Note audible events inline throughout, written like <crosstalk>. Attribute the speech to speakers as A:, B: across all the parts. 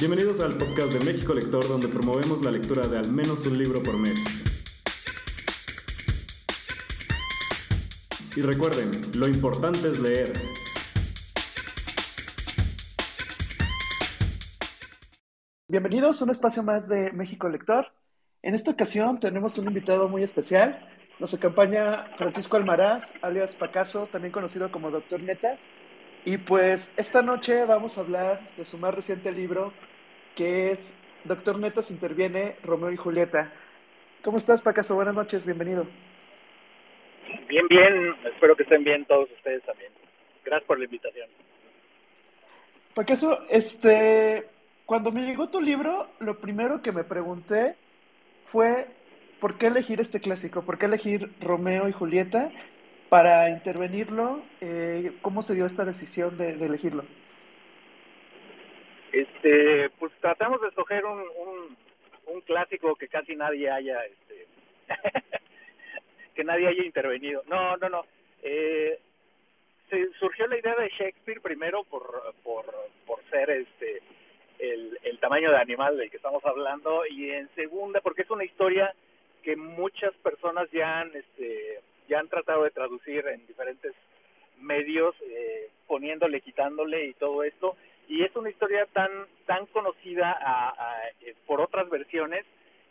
A: Bienvenidos al podcast de México Lector, donde promovemos la lectura de al menos un libro por mes. Y recuerden, lo importante es leer.
B: Bienvenidos a un espacio más de México Lector. En esta ocasión tenemos un invitado muy especial. Nos acompaña Francisco Almaraz, alias Pacaso, también conocido como Doctor Netas. Y pues esta noche vamos a hablar de su más reciente libro, que es Doctor Netas interviene Romeo y Julieta. ¿Cómo estás, Pacaso? Buenas noches, bienvenido.
C: Bien, bien, espero que estén bien todos ustedes también. Gracias por la invitación.
B: Pacaso, este, cuando me llegó tu libro, lo primero que me pregunté fue ¿por qué elegir este clásico? ¿Por qué elegir Romeo y Julieta para intervenirlo? Eh, ¿Cómo se dio esta decisión de, de elegirlo?
C: Este, pues tratamos de escoger un, un, clásico que casi nadie haya, este, <laughs> que nadie haya intervenido. No, no, no. Eh, se surgió la idea de Shakespeare primero por, por, por ser este el, el tamaño de animal del que estamos hablando y en segunda porque es una historia que muchas personas ya han este ya han tratado de traducir en diferentes medios eh, poniéndole quitándole y todo esto y es una historia tan tan conocida eh, por otras versiones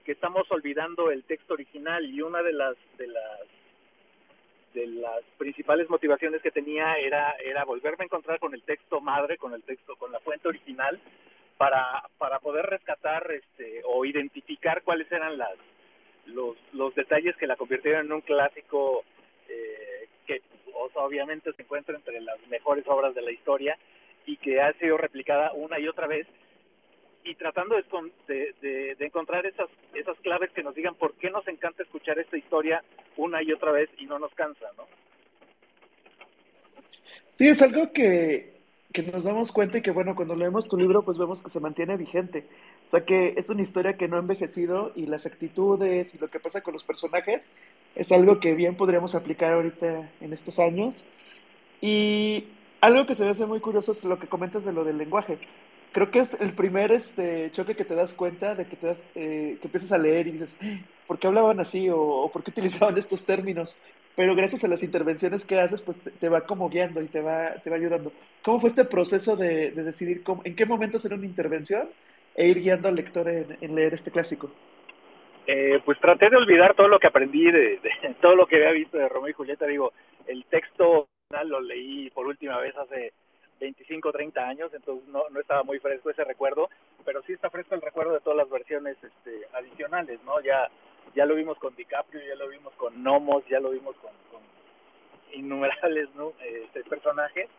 C: que estamos olvidando el texto original y una de las de las de las principales motivaciones que tenía era volverme a encontrar con el texto madre con el texto con la fuente original para poder rescatar este o identificar cuáles eran las los detalles que la convirtieron en un clásico eh, que obviamente se encuentra entre las mejores obras de la historia y que ha sido replicada una y otra vez y tratando de, de, de, encontrar esas esas claves que nos digan por qué nos encanta escuchar esta historia una y otra vez y no nos cansa, ¿no?
B: Sí, es algo que, que nos damos cuenta y que bueno, cuando leemos tu libro pues vemos que se mantiene vigente. O sea que es una historia que no ha envejecido y las actitudes y lo que pasa con los personajes es algo que bien podríamos aplicar ahorita en estos años. Y algo que se me hace muy curioso es lo que comentas de lo del lenguaje. Creo que es el primer este, choque que te das cuenta de que, te das, eh, que empiezas a leer y dices, ¿por qué hablaban así? O, o, ¿por qué utilizaban <laughs> estos términos? Pero gracias a las intervenciones que haces, pues te, va como guiando y te va, te va ayudando. ¿Cómo fue este proceso de, de decidir en qué momento hacer una intervención e ir guiando al lector en, en leer este clásico?
C: Eh, pues traté de olvidar todo lo que aprendí, de, de, <laughs> todo lo que había visto de Romeo y Julieta. Digo, el texto lo leí por última vez hace 25 o 30 años, entonces no, no estaba muy fresco ese recuerdo, pero sí está fresco el recuerdo de todas las versiones este, adicionales, ¿no? Ya, ya lo vimos con DiCaprio, ya lo vimos con Nomos, ya lo vimos con, con innumerables este, personajes.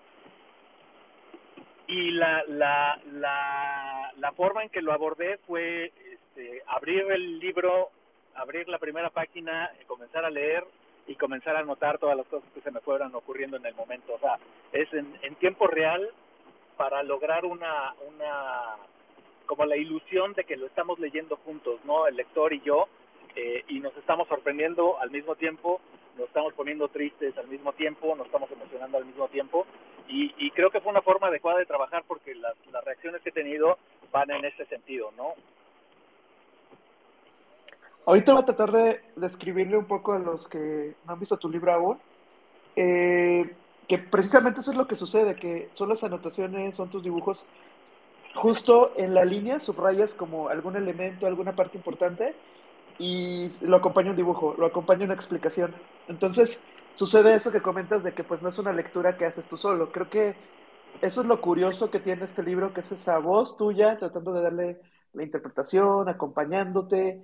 C: Y la, la, la, la forma en que lo abordé fue este, abrir el libro, abrir la primera página, comenzar a leer, y comenzar a anotar todas las cosas que se me fueran ocurriendo en el momento. O sea, es en, tiempo real para lograr una, una, como la ilusión de que lo estamos leyendo juntos, ¿no? El lector y yo, eh, y nos estamos sorprendiendo al mismo tiempo, nos estamos poniendo tristes al mismo tiempo, nos estamos emocionando al mismo tiempo, y, y creo que fue una forma adecuada de trabajar porque las, las reacciones que he tenido van en ese sentido, ¿no?
B: Ahorita voy a tratar de describirle un poco a los que no han visto tu libro aún, eh, que precisamente eso es lo que sucede, que son las anotaciones, son tus dibujos, justo en la línea subrayas como algún elemento, alguna parte importante, y lo acompaña un dibujo, lo acompaña una explicación. Entonces, sucede eso que comentas de que pues no es una lectura que haces tú solo. Creo que eso es lo curioso que tiene este libro, que es esa voz tuya tratando de darle la interpretación, acompañándote,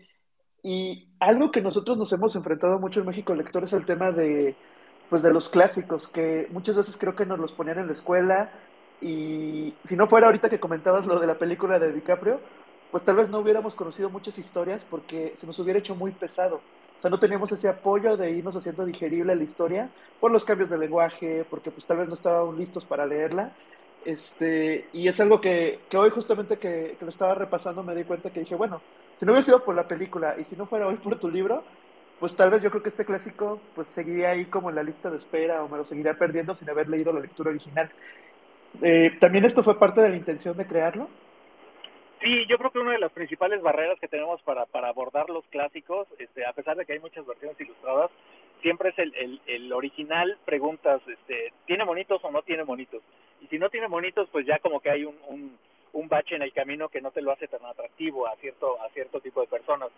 B: y algo que nosotros nos hemos enfrentado mucho en México Lector es el tema de, pues, de los clásicos, que muchas veces creo que nos los ponían en la escuela y si no fuera ahorita que comentabas lo de la película de DiCaprio, pues tal vez no hubiéramos conocido muchas historias porque se nos hubiera hecho muy pesado. O sea, no teníamos ese apoyo de irnos haciendo digerible la historia por los cambios de lenguaje, porque pues tal vez no estábamos listos para leerla. Este, y es algo que, que hoy justamente que, que, lo estaba repasando me di cuenta que dije, bueno, si no hubiera sido por la película y si no fuera hoy por tu libro, pues tal vez yo creo que este clásico pues seguiría ahí como en la lista de espera o me lo seguiría perdiendo sin haber leído la lectura original. Eh, ¿También esto fue parte de la intención de crearlo?
D: Sí, yo creo que una de las principales barreras que tenemos para, para abordar los clásicos, este, a pesar de que hay muchas versiones ilustradas, siempre es el, el, el original, preguntas, este, ¿tiene monitos o no tiene monitos? Y si no tiene monitos, pues ya como que hay un, un, un bache en el camino que no te lo hace tan atractivo a cierto, a cierto tipo de personas.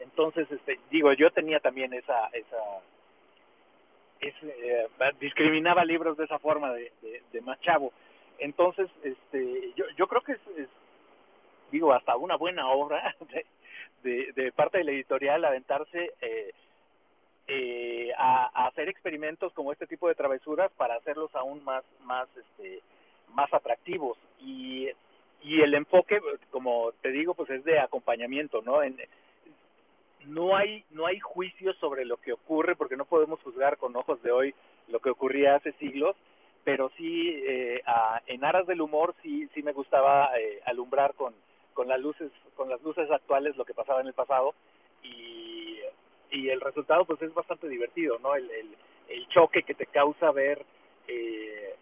D: Entonces, este, digo, yo tenía también esa, esa, eh, discriminaba libros de esa forma de, de, de más chavo. Entonces, este, yo, yo creo que es, es digo, hasta una buena obra <laughs> de, de, de parte de la editorial aventarse eh, eh, a, a, hacer experimentos como este tipo de travesuras para hacerlos aún más, más, este, más atractivos y y el enfoque, como te digo, pues es de acompañamiento, ¿no? En, no hay no hay juicio sobre lo que ocurre porque no podemos juzgar con ojos de hoy lo que ocurría hace siglos pero sí eh, a, en aras del humor sí sí me gustaba eh, alumbrar con con las luces con las luces actuales lo que pasaba en el pasado y y el resultado pues es bastante divertido no el el, choque que te causa ver eh,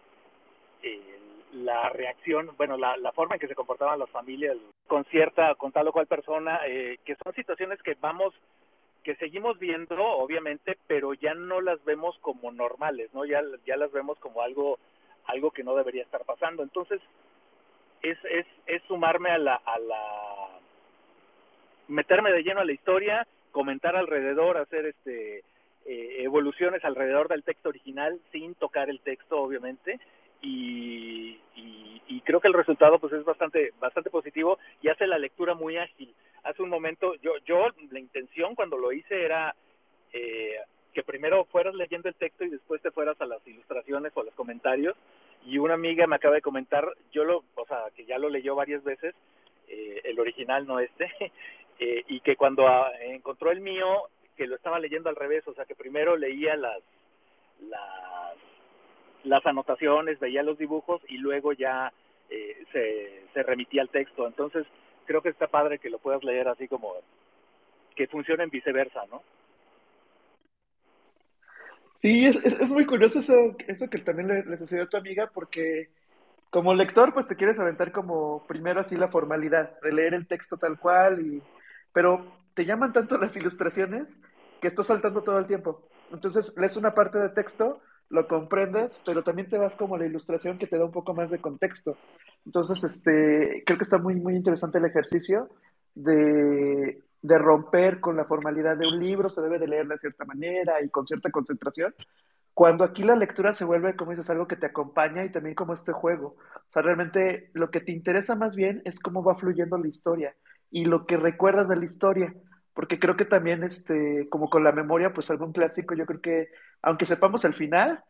D: la reacción, bueno, la, la forma en que se comportaban las familias con cierta, con tal o cual persona, eh, que son situaciones que vamos, que seguimos viendo, obviamente, pero ya no las vemos como normales, ¿no? Ya, ya las vemos como algo, algo que no debería estar pasando. Entonces, es, es, es sumarme a la, a la, meterme de lleno a la historia, comentar alrededor, hacer este, eh, evoluciones alrededor del texto original sin tocar el texto, obviamente, y, y, creo que el resultado pues es bastante bastante positivo y hace la lectura muy ágil. Hace un momento yo yo la intención cuando lo hice era eh, que primero fueras leyendo el texto y después te fueras a las ilustraciones o a los comentarios y una amiga me acaba de comentar, yo lo, o sea, que ya lo leyó varias veces, eh, el original no este, <laughs> eh, y que cuando a, encontró el mío, que lo estaba leyendo al revés, o sea, que primero leía las las las anotaciones, veía los dibujos y luego ya eh, se, se remitía al texto. Entonces, creo que está padre que lo puedas leer así como que funcione en viceversa, ¿no?
B: Sí, es, es, es muy curioso eso, eso que también le, le, sucedió a tu amiga, porque como lector, pues te quieres aventar como primero así la formalidad, de leer el texto tal cual, y, pero te llaman tanto las ilustraciones que estás saltando todo el tiempo. Entonces, lees una parte de texto lo comprendes, pero también te vas como a la ilustración que te da un poco más de contexto. Entonces, este, creo que está muy, muy interesante el ejercicio de, de romper con la formalidad de un libro, se debe de leer de cierta manera y con cierta concentración, cuando aquí la lectura se vuelve, como dices, algo que te acompaña y también como este juego. O sea, realmente lo que te interesa más bien es cómo va fluyendo la historia y lo que recuerdas de la historia porque creo que también, este, como con la memoria, pues algún clásico, yo creo que, aunque sepamos el final,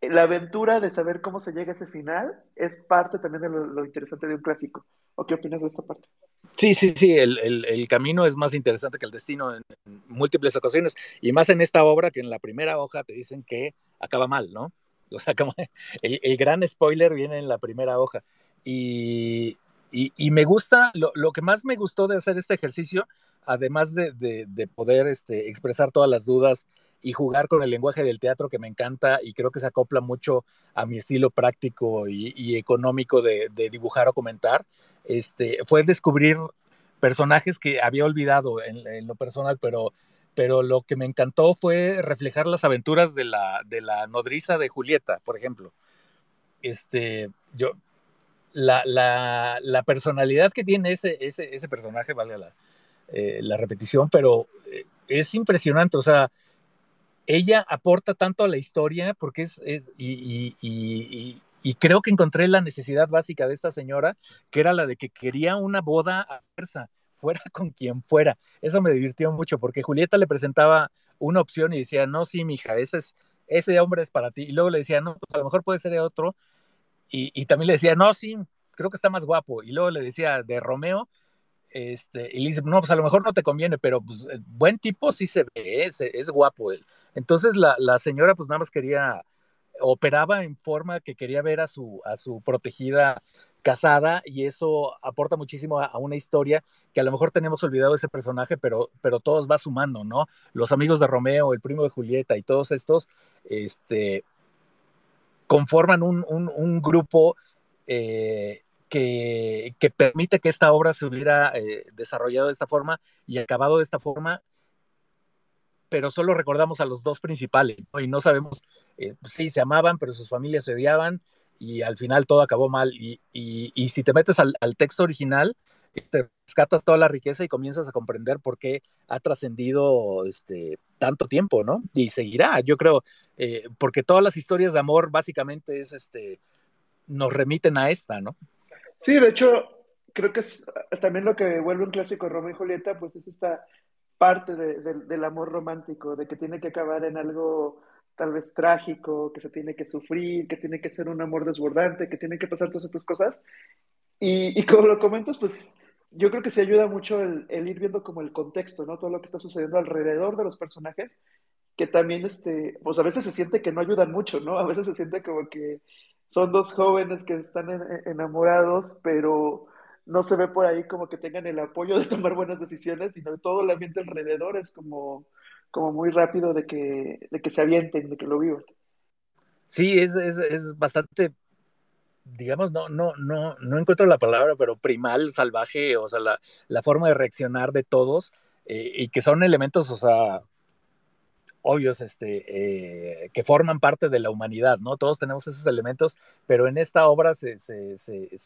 B: la aventura de saber cómo se llega a ese final es parte también de lo, interesante de un clásico. ¿O qué opinas de esta parte?
C: Sí, sí, sí, el, el, camino es más interesante que el destino en, en, múltiples ocasiones, y más en esta obra que en la primera hoja te dicen que acaba mal, ¿no? <laughs> O sea, como el, el gran spoiler viene en la primera hoja. Y, y, y me gusta, lo, lo, que más me gustó de hacer este ejercicio además de, de, de poder este, expresar todas las dudas y jugar con el lenguaje del teatro que me encanta y creo que se acopla mucho a mi estilo práctico y, económico de, dibujar o comentar, este, fue descubrir personajes que había olvidado en, lo personal, pero, pero lo que me encantó fue reflejar las aventuras de la, de la nodriza de Julieta, por ejemplo. Este, yo, la, la, la personalidad que tiene ese, ese, ese personaje, vale la, eh, la repetición, pero eh, es impresionante, o sea, ella aporta tanto a la historia porque es, es y, y, creo que encontré la necesidad básica de esta señora, que era la de que quería una boda a fuerza, fuera con quien fuera. Eso me divirtió mucho porque Julieta le presentaba una opción y decía, no, sí, mija, ese, es, ese hombre es para ti. Y luego le decía, no, pues a lo mejor puede ser de otro. Y, y también le decía, no, sí, creo que está más guapo. Y luego le decía, de Romeo, este, y le dice, no, pues a lo mejor no te conviene, pero pues buen tipo sí se ve, es, guapo él. Entonces la, señora pues nada más quería, operaba en forma que quería ver a su, a su protegida casada y eso aporta muchísimo a, una historia que a lo mejor tenemos olvidado ese personaje, pero, pero todos va sumando, ¿no? Los amigos de Romeo, el primo de Julieta y todos estos, este, conforman un grupo eh, que, permite que esta obra se hubiera eh, desarrollado de esta forma y acabado de esta forma, pero solo recordamos a los dos principales, ¿no? Y no sabemos, eh, pues sí, se amaban, pero sus familias se odiaban y al final todo acabó mal. Y, y, si te metes al, texto original, te rescatas toda la riqueza y comienzas a comprender por qué ha trascendido este, tanto tiempo, ¿no? Y seguirá, yo creo, eh, porque todas las historias de amor básicamente es, este, nos remiten a esta, ¿no?
B: Sí, de hecho, creo que es también lo que vuelve un clásico de Romeo y Julieta, pues es esta parte del amor romántico, de que tiene que acabar en algo tal vez trágico, que se tiene que sufrir, que tiene que ser un amor desbordante, que tiene que pasar todas estas cosas. Y, y como lo comentas, pues yo creo que se ayuda mucho el, ir viendo como el contexto, ¿no? Todo lo que está sucediendo alrededor de los personajes, que también, este, pues a veces se siente que no ayudan mucho, ¿no? A veces se siente como que son dos jóvenes que están enamorados, pero no se ve por ahí como que tengan el apoyo de tomar buenas decisiones, sino todo el ambiente alrededor es como, como muy rápido de que, de que se avienten, de que lo vivan.
C: Sí, es, es, es bastante digamos, no, no, no, no encuentro la palabra, pero primal, salvaje, o sea, la, la forma de reaccionar de todos, eh, y que son elementos, o sea, obvios, este, eh, que forman parte de la humanidad, ¿no? Todos tenemos esos elementos, pero en esta obra se,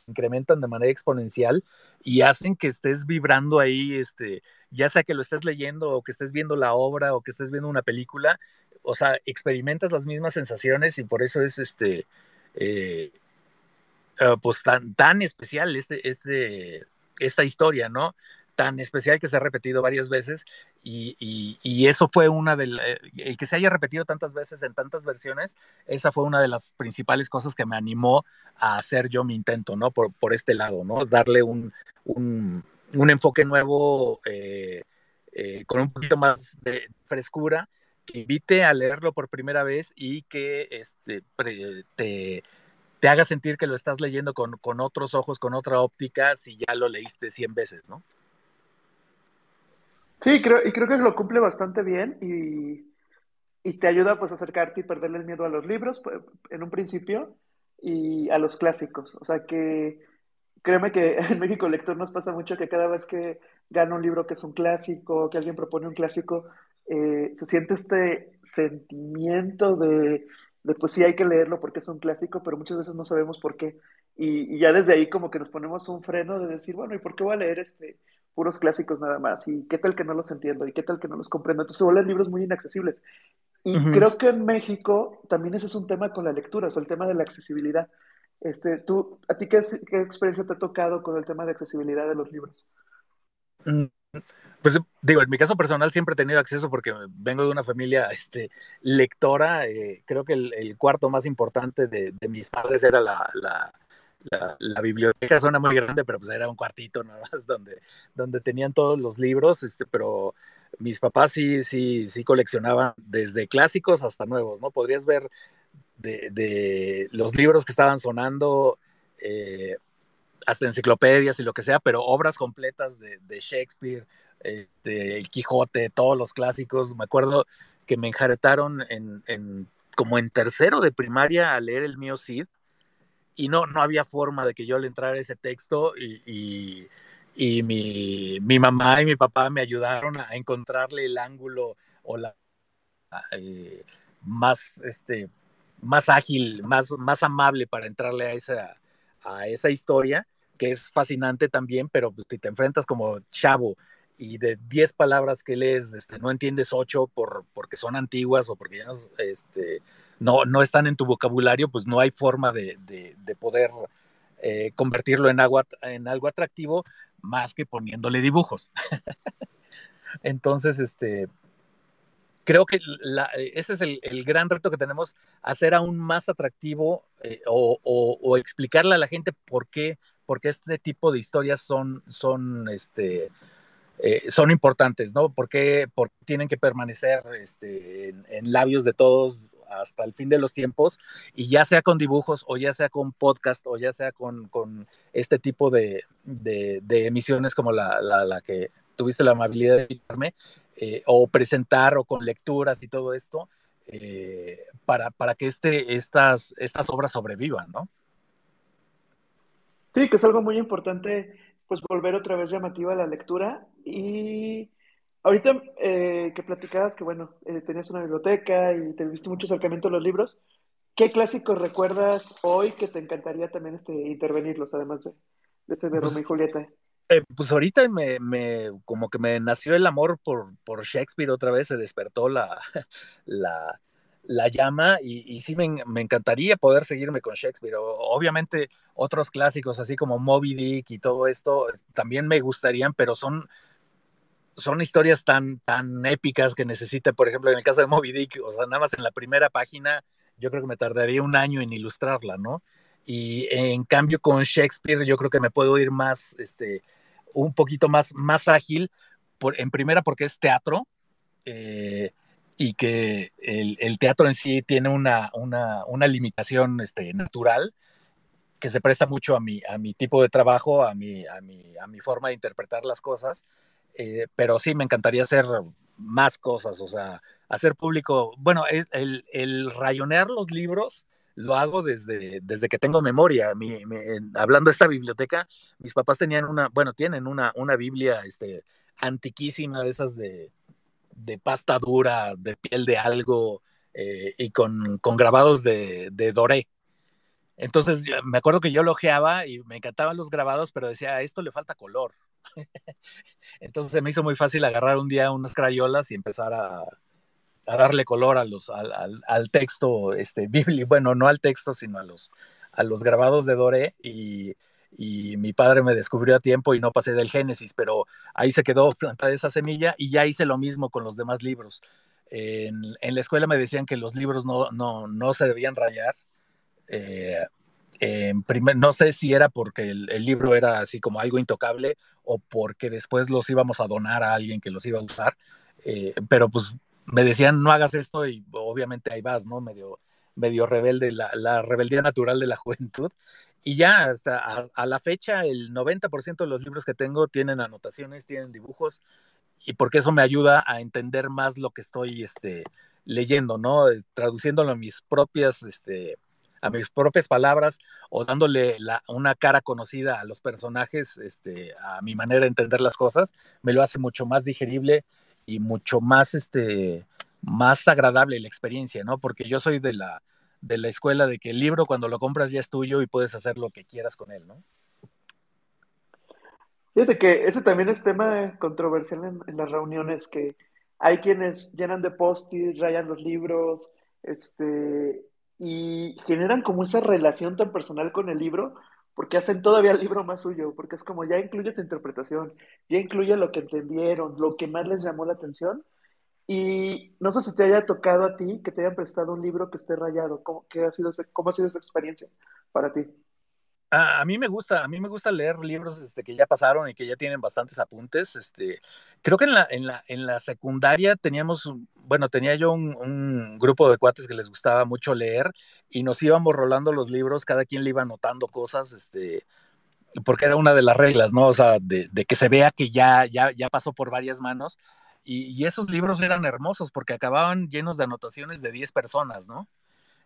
C: incrementan de manera exponencial y hacen que estés vibrando ahí, este, ya sea que lo estés leyendo o que estés viendo la obra o que estés viendo una película, o sea, experimentas las mismas sensaciones y por eso es, este, eh, eh, pues tan, tan especial este, este, esta historia, ¿no? Tan especial que se ha repetido varias veces y, y, eso fue una de eh, el que se haya repetido tantas veces en tantas versiones, esa fue una de las principales cosas que me animó a hacer yo mi intento, ¿no? Por, por este lado, ¿no? Darle un, un, un enfoque nuevo eh, con un poquito más de frescura que invite a leerlo por primera vez y que este, te, te haga sentir que lo estás leyendo con, con otros ojos, con otra óptica, si ya lo leíste 100 veces, ¿no?
B: Sí, creo, y creo que lo cumple bastante bien y, y, te ayuda pues a acercarte y perderle el miedo a los libros pues, en un principio y a los clásicos. O sea que créeme que <laughs> en México Lector nos pasa mucho que cada vez que gana un libro que es un clásico, que alguien propone un clásico, eh, se siente este sentimiento de de pues sí hay que leerlo porque es un clásico, pero muchas veces no sabemos por qué. Y, ya desde ahí como que nos ponemos un freno de decir, bueno, ¿y por qué voy a leer este puros clásicos nada más? ¿Y qué tal que no los entiendo? ¿Y qué tal que no los comprendo? Entonces se vuelven libros muy inaccesibles. Y creo que en México también ese es un tema con la lectura, o sea, el tema de la accesibilidad. Este, tú, ¿A ti qué, qué experiencia te ha tocado con el tema de accesibilidad de los libros?
C: Pues digo, en mi caso personal siempre he tenido acceso porque vengo de una familia este, lectora. Eh, creo que el, cuarto más importante de, mis padres era la, la, la, biblioteca. Suena muy grande, pero pues era un cuartito nada más donde, donde tenían todos los libros. Este, pero mis papás sí, sí, sí coleccionaban desde clásicos hasta nuevos, ¿no? Podrías ver de, de los libros que estaban sonando. Eh, hasta enciclopedias y lo que sea, pero obras completas de, de Shakespeare, este, El Quijote, todos los clásicos. Me acuerdo que me enjaretaron en, en, como en tercero de primaria a leer el mío Cid y no, no había forma de que yo le entrara ese texto y, y, y mi, mi, mamá y mi papá me ayudaron a encontrarle el ángulo o la eh, más, este, más ágil, más, más amable para entrarle a esa, a esa historia, que es fascinante también, pero pues, si te enfrentas como chavo y de 10 palabras que lees, este, no entiendes 8 por, porque son antiguas o porque ya no, este, no, no están en tu vocabulario, pues no hay forma de, de, poder eh, convertirlo en, agua, en algo atractivo más que poniéndole dibujos. <laughs> Entonces, este, creo que ese es el, el, gran reto que tenemos, hacer aún más atractivo eh, o, explicarle a la gente por qué, por qué este tipo de historias son, son este, eh, son importantes, ¿no? Porque, porque tienen que permanecer este, en, labios de todos hasta el fin de los tiempos, y ya sea con dibujos, o ya sea con podcast, o ya sea con, con este tipo de, de, emisiones como la, la, que tuviste la amabilidad de invitarme, eh, o presentar, o con lecturas y todo esto, eh, para, para que este, estas, estas obras sobrevivan, ¿no?
B: Sí, que es algo muy importante, pues volver otra vez llamativa a la lectura. Y ahorita eh, que platicabas que, bueno, eh, tenías una biblioteca y te viste mucho acercamiento a los libros, ¿qué clásicos recuerdas hoy que te encantaría también este, intervenirlos, además de, este de pues, Romeo y Julieta?
C: Eh, pues ahorita me, me, como que me nació el amor por, por Shakespeare otra vez, se despertó la, <laughs> la, la llama y, sí me, me, encantaría poder seguirme con Shakespeare. Obviamente otros clásicos así como Moby Dick y todo esto también me gustarían, pero son, son historias tan, tan épicas que necesita, por ejemplo, en el caso de Moby Dick, o sea, nada más en la primera página yo creo que me tardaría un año en ilustrarla, ¿no? Y en cambio con Shakespeare yo creo que me puedo ir más, este, un poquito más, más ágil, por, en primera porque es teatro. Eh, y que el, teatro en sí tiene una, una, limitación este, natural que se presta mucho a mi, a mi tipo de trabajo, a mi, a mi, a mi forma de interpretar las cosas, eh, pero sí me encantaría hacer más cosas, o sea, hacer público, bueno, el, el rayonear los libros lo hago desde, desde que tengo memoria. hablando de esta biblioteca, mis papás tenían una, bueno, tienen una, una Biblia este, antiquísima de esas de, de pasta dura, de piel de algo eh, y con, con, grabados de, de Doré. Entonces me acuerdo que yo lo ojeaba y me encantaban los grabados, pero decía, esto le falta color. <laughs> Entonces se me hizo muy fácil agarrar un día unas crayolas y empezar a, a darle color a los, al, al, texto este, <laughs> bíblico, bueno, no al texto, sino a los, a los grabados de Doré y, y mi padre me descubrió a tiempo y no pasé del Génesis, pero ahí se quedó <laughs> plantada esa semilla y ya hice lo mismo con los demás libros. En, la escuela me decían que los libros no, no, no se debían rayar. Eh, en primer, no sé si era porque el, el, libro era así como algo intocable o porque después los íbamos a donar a alguien que los iba a usar, eh, pero pues me decían no hagas esto y obviamente ahí vas, ¿no? Medio, medio rebelde, la, la rebeldía natural de la <laughs> juventud. Y ya hasta a, la fecha el 90% de los libros que tengo tienen anotaciones, tienen dibujos, y porque eso me ayuda a entender más lo que estoy este, leyendo, ¿no? Traduciéndolo a mis propias, este, a mis propias palabras o dándole la, una cara conocida a los personajes, este, a mi manera de entender las cosas, me lo hace mucho más digerible y mucho más, este, más agradable la experiencia, ¿no? Porque yo soy de la, de la escuela de que el libro cuando lo compras ya es tuyo y puedes hacer lo que quieras con él, ¿no?
B: Fíjate que ese también es tema controversial en, las reuniones, que hay quienes llenan de post-its, rayan los libros, este, y generan como esa relación tan personal con el libro, porque hacen todavía el libro más suyo, porque es como ya incluye su interpretación, ya incluye lo que entendieron, lo que más les llamó la atención, y no sé si te haya tocado a ti que te hayan prestado un libro que esté rayado. ¿Cómo, ha, sido, cómo ha sido esa experiencia para ti?
C: A, mí me gusta, a mí me gusta leer libros este, que ya pasaron y que ya tienen bastantes apuntes. Este, creo que en la, en la, en la secundaria teníamos, bueno, tenía yo un, un, grupo de cuates que les gustaba mucho leer y nos íbamos rolando los libros, cada quien le iba anotando cosas, este, porque era una de las reglas, ¿no? O sea, de, de que se vea que ya, ya, ya pasó por varias manos y, esos libros eran hermosos porque acababan llenos de anotaciones de 10 personas, ¿no?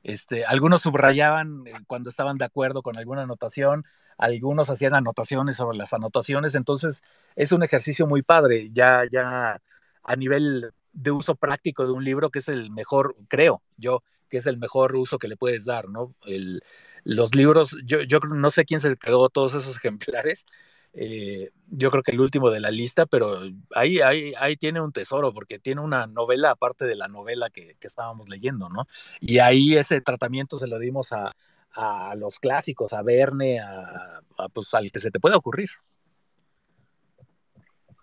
C: Este, algunos subrayaban eh, cuando estaban de acuerdo con alguna anotación, algunos hacían anotaciones sobre las anotaciones, entonces es un ejercicio muy padre, ya, ya a nivel de uso práctico de un libro, que es el mejor, creo yo, que es el mejor uso que le puedes dar, ¿no? Los libros, yo, yo no sé quién se quedó todos esos <laughs> ejemplares, eh, yo creo que el último de la lista, pero ahí, ahí, ahí tiene un tesoro, porque tiene una novela aparte de la novela que, que estábamos leyendo, ¿no? Y ahí ese tratamiento se lo dimos a, a los clásicos, a Verne, a, pues al que se te pueda ocurrir.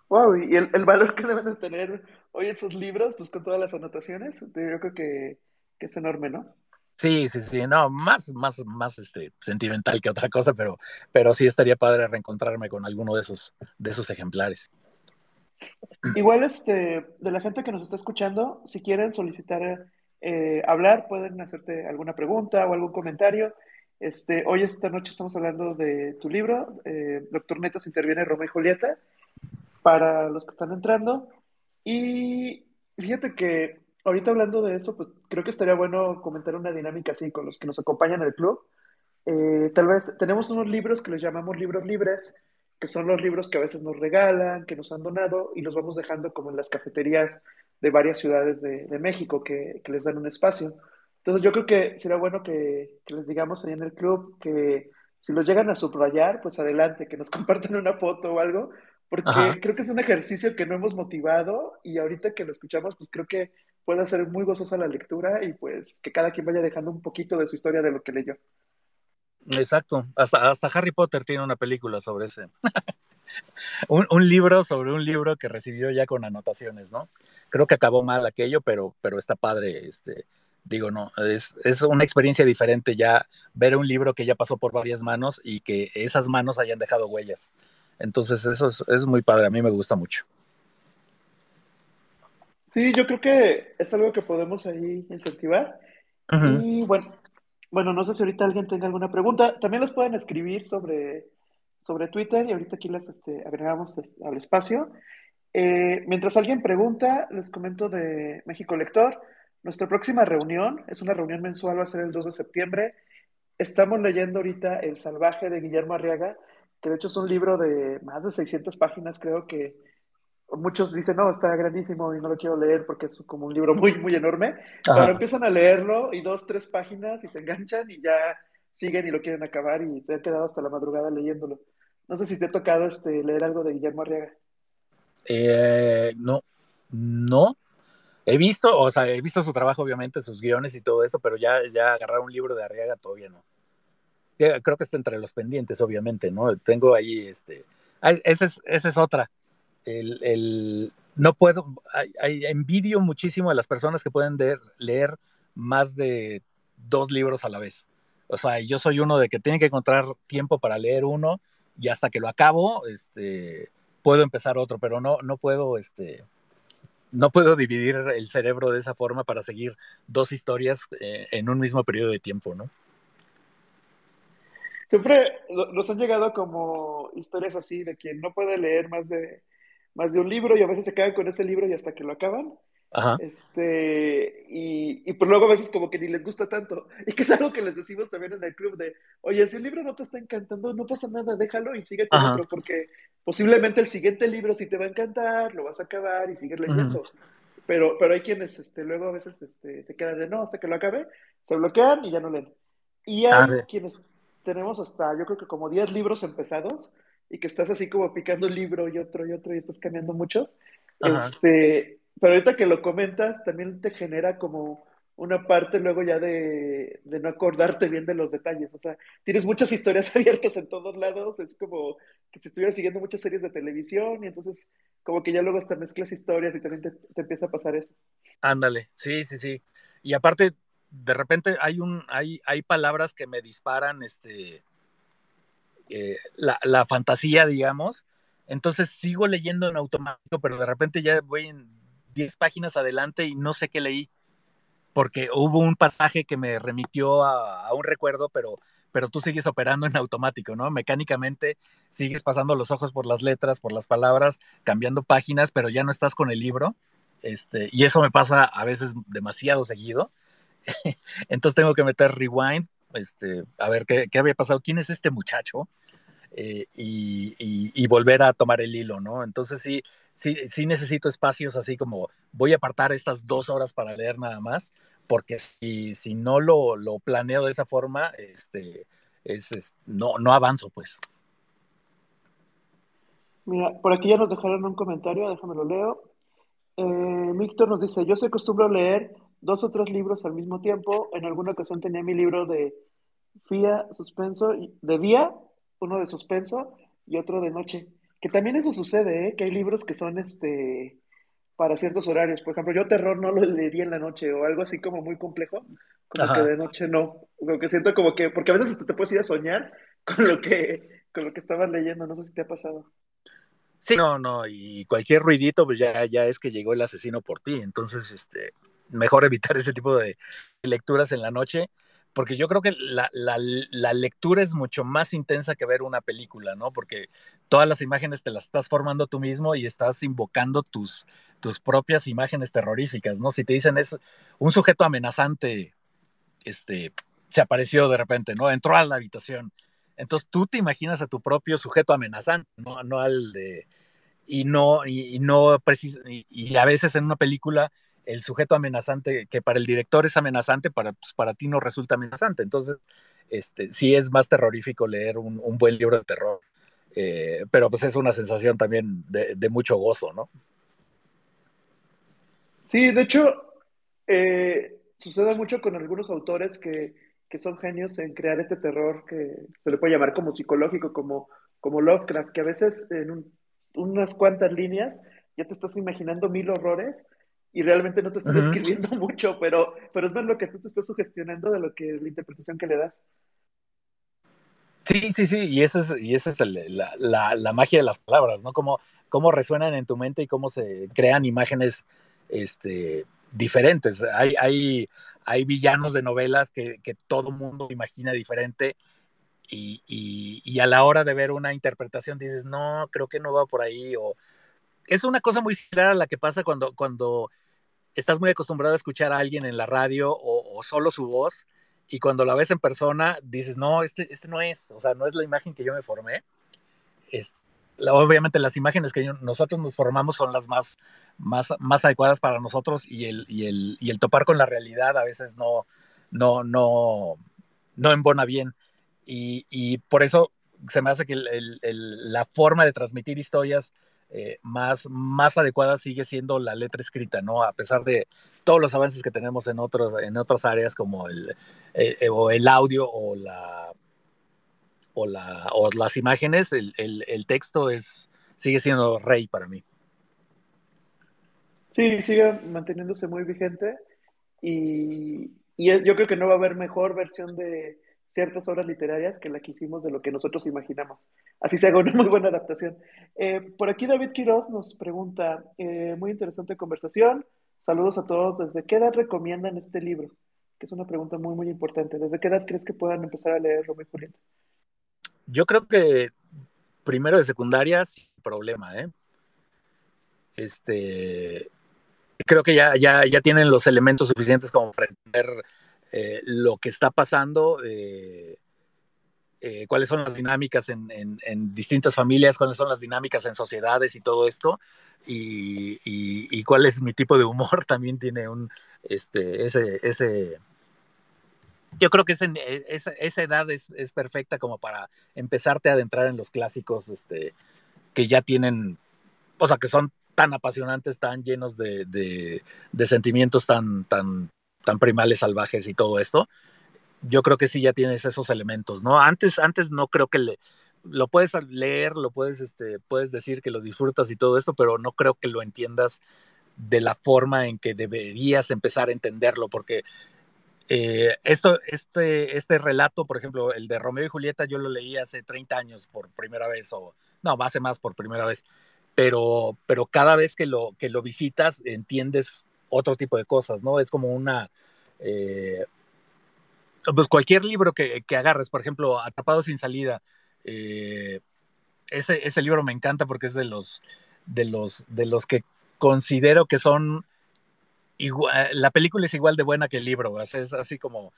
B: Wow, y el, el, valor que deben de tener hoy esos libros, pues con todas las anotaciones, yo creo que, que es enorme, ¿no?
C: Sí, sí, sí, no, más, más, más este, sentimental que otra cosa, pero, pero sí estaría padre reencontrarme con alguno de esos, de esos ejemplares.
B: Igual, este, de la gente que nos está escuchando, si quieren solicitar eh, hablar, pueden hacerte alguna pregunta o algún comentario. Este, hoy, esta noche, estamos hablando de tu libro, eh, Doctor Netas interviene Romeo y Julieta, para los que están entrando. Y fíjate que ahorita hablando de eso, pues creo que estaría bueno comentar una dinámica así con los que nos acompañan en el club. Eh, tal vez tenemos unos libros que les llamamos libros libres, que son los libros que a veces nos regalan, que nos han donado y los vamos dejando como en las cafeterías de varias ciudades de, de México que, que, les dan un espacio. Entonces yo creo que será bueno que, que, les digamos ahí en el club que si los llegan a subrayar, pues adelante, que nos <laughs> compartan una foto o algo, porque Ajá. creo que es un ejercicio que no hemos motivado y ahorita que lo escuchamos, pues creo que puede ser muy gozosa la lectura y pues que cada quien vaya dejando un poquito de su historia de lo que leyó.
C: Exacto, hasta, Harry Potter tiene una película sobre ese. <laughs> un, libro sobre un libro que recibió ya con anotaciones, ¿no? Creo que acabó mal aquello, pero, pero está padre, este, digo, no, es, es una experiencia diferente ya ver un libro que ya pasó por varias manos y que esas manos hayan dejado huellas. Entonces eso es, es muy padre, a mí me gusta mucho.
B: Sí, yo creo que es algo que podemos ahí incentivar. Y bueno, bueno, no sé si ahorita alguien tenga alguna pregunta. También los pueden escribir sobre, sobre Twitter y ahorita aquí les este, agregamos al espacio. Eh, mientras alguien pregunta, les comento de México Lector. Nuestra próxima reunión es una reunión mensual, va a ser el 2 de septiembre. Estamos leyendo ahorita El Salvaje de Guillermo Arriaga, que de hecho es un libro de más de 600 páginas, creo que muchos dicen, no, está grandísimo y no lo quiero leer porque es como un libro muy, muy enorme, Ajá. pero empiezan a leerlo y dos, tres páginas y se enganchan y ya siguen y lo quieren acabar y se han quedado hasta la madrugada leyéndolo. No sé si te ha tocado este, leer algo de Guillermo Arriaga.
C: Eh, no, no. He visto, o sea, he visto su trabajo, obviamente, sus guiones y todo eso, pero ya, ya agarrar un libro de Arriaga todavía no. Creo que está entre los pendientes, obviamente, ¿no? Tengo ahí, este, esa es, esa es otra el, el, no puedo, hay, envidio muchísimo a las personas que pueden de, leer más de dos libros a la vez. O sea, yo soy uno de que tiene que encontrar tiempo para leer uno y hasta que lo acabo, este, puedo empezar otro, pero no, no puedo, este, no puedo dividir el cerebro de esa forma para seguir dos historias eh, en un mismo periodo de tiempo, ¿no?
B: Siempre nos han llegado como historias así de quien no puede leer más de más de un libro y a veces se quedan con ese libro y hasta que lo acaban.
C: Ajá.
B: Este, y, y pues luego a veces como que ni les gusta tanto. Y que es algo que les decimos también en el club de, oye, si el libro no te está encantando, no pasa nada, déjalo y sigue con Ajá. otro, porque posiblemente el siguiente libro sí te va a encantar, lo vas a acabar y sigues leyendo. Uh -huh. Pero, pero hay quienes este, luego a veces este, se quedan de, no, hasta que lo acabe, se bloquean y ya no leen. Y hay quienes tenemos hasta, yo creo que como 10 libros empezados, y que estás así como picando un libro y otro y otro y estás cambiando muchos. Ajá. Este, pero ahorita que lo comentas, también te genera como una parte luego ya de, de, no acordarte bien de los detalles. O sea, tienes muchas historias <laughs> abiertas en todos lados. Es como que si estuvieras siguiendo muchas series de televisión y entonces como que ya luego hasta mezclas historias y también te, te empieza a pasar eso.
C: Ándale, sí, sí, sí. Y aparte, de repente hay un, hay, hay palabras que me disparan, este, eh, la, la, fantasía, digamos. Entonces sigo leyendo en automático, pero de repente ya voy en 10 páginas adelante y no sé qué leí, porque hubo un pasaje que me remitió a, a un recuerdo, pero, pero tú sigues operando en automático, ¿no? Mecánicamente sigues pasando los ojos por las letras, por las palabras, cambiando páginas, pero ya no estás con el libro. Este, y eso me pasa a veces demasiado seguido. <laughs> Entonces tengo que meter rewind, este, a ver ¿qué, qué, había pasado, quién es este muchacho, eh, y, y, volver a tomar el hilo, ¿no? Entonces sí, sí, sí necesito espacios así como voy a apartar estas dos horas para leer nada más, porque si, si no lo, lo, planeo de esa forma, este, es, es, no, no avanzo, pues.
B: Mira, por aquí ya nos dejaron un comentario, déjame lo leo. Eh, Víctor nos dice, yo se acostumbro a leer dos o tres libros al mismo tiempo. En alguna ocasión tenía mi libro de FIA, suspenso, de día, uno de suspenso y otro de noche. Que también eso sucede, ¿eh? que hay libros que son este para ciertos horarios. Por ejemplo, yo terror no lo leería en la noche o algo así como muy complejo, como Ajá. que de noche no. Como que siento como que, porque a veces te puedes ir a soñar <laughs> con lo que, con lo que estabas leyendo, no sé si te ha pasado.
C: Sí, no, no, y cualquier ruidito, pues ya, ya es que llegó el asesino por ti. Entonces, este, mejor evitar <laughs> ese tipo de lecturas en la noche, porque yo creo que la, la, la, lectura es mucho más intensa que ver una película, ¿no? Porque todas las imágenes te las estás formando tú mismo y estás invocando tus, tus propias imágenes terroríficas, ¿no? Si te dicen es un sujeto amenazante, este, se apareció de repente, ¿no? Entró a la habitación. Entonces tú te imaginas a tu propio sujeto amenazante, no, no al de... Y no, y, no y, a veces en una película el sujeto amenazante, que para el director es amenazante, para, pues, para ti no resulta amenazante. Entonces, este, sí es más terrorífico leer un, buen libro de terror. Eh, pero pues es una sensación también de, de, mucho gozo, ¿no?
B: Sí, de hecho, eh, sucede mucho con algunos autores que, que, son genios en crear este terror que se le puede llamar como psicológico, como, como Lovecraft, que a veces en unas cuantas líneas ya te estás imaginando mil horrores y realmente no te estás escribiendo <laughs> mucho, pero, pero es más lo que tú te estás sugestionando de lo que la interpretación que le das.
C: Sí, sí, sí, y esa es, y esa es la, la, la, magia de las palabras, ¿no? Cómo, cómo resuenan en tu mente y cómo se crean imágenes este, diferentes. Hay, hay, hay villanos de novelas que, que todo mundo imagina diferente y, y, y, a la hora de ver una interpretación dices, no, creo que no va por ahí. O... Es una cosa muy similar a la que pasa cuando, cuando estás muy acostumbrado a escuchar a alguien en la radio o, o solo su voz y cuando la ves en persona dices, no, este, este no es, o sea, no es la imagen que yo me formé. Es, obviamente las imágenes que nosotros nos formamos son las más, más, más adecuadas para nosotros y el, y, el, y el topar con la realidad a veces no, no, no, no embona bien. Y, y por eso se me hace que el, la forma de transmitir historias eh, más, más adecuada sigue siendo la letra escrita, ¿no? A pesar de todos los avances que tenemos en, otros, en otras áreas como el, eh, o el audio o la o, la, o las imágenes, el, el, el, texto es, sigue siendo rey para mí.
B: Sí, sigue manteniéndose muy vigente y, y yo creo que no va a haber mejor versión de ciertas obras literarias que la que hicimos de lo que nosotros imaginamos. Así se haga una <laughs> muy buena adaptación. Eh, por aquí David Quiroz nos pregunta, eh, muy interesante conversación, saludos a todos, ¿desde qué edad recomiendan este libro? Que es una pregunta muy, muy importante. ¿Desde qué edad crees que puedan empezar a leer Romeo y?
C: Yo creo que primero de secundaria, sin problema, ¿eh? Este, creo que ya, ya, ya tienen los elementos suficientes como para entender eh, lo que está pasando, eh, eh, cuáles son las dinámicas en, distintas familias, cuáles son las dinámicas en sociedades y todo esto, y, cuál es mi tipo de humor, <laughs> también tiene un, este, ese, ese, yo creo que esa, esa, edad es, es, perfecta como para empezarte a adentrar en los clásicos este, que ya tienen, o sea, que son tan apasionantes, tan llenos de, de, de sentimientos tan, tan, tan primales, salvajes y todo esto. Yo creo que sí ya tienes esos elementos, ¿no? Antes, antes no creo que lo puedes leer, lo puedes, este, puedes decir que lo disfrutas y todo esto, pero no creo que lo entiendas de la forma en que deberías empezar a entenderlo, porque eh, esto, este, este relato, por ejemplo, el de Romeo y Julieta, yo lo leí hace 30 años por primera vez, o no, hace más por primera vez, pero, pero cada vez que lo, que lo visitas entiendes otro tipo de cosas, ¿no? Es como una... Eh, pues cualquier libro que, que, agarres, por ejemplo, Atrapado sin salida, eh, ese, ese libro me encanta porque es de los, de los, de los que considero que son igual, la película es igual de buena que el libro, es así como,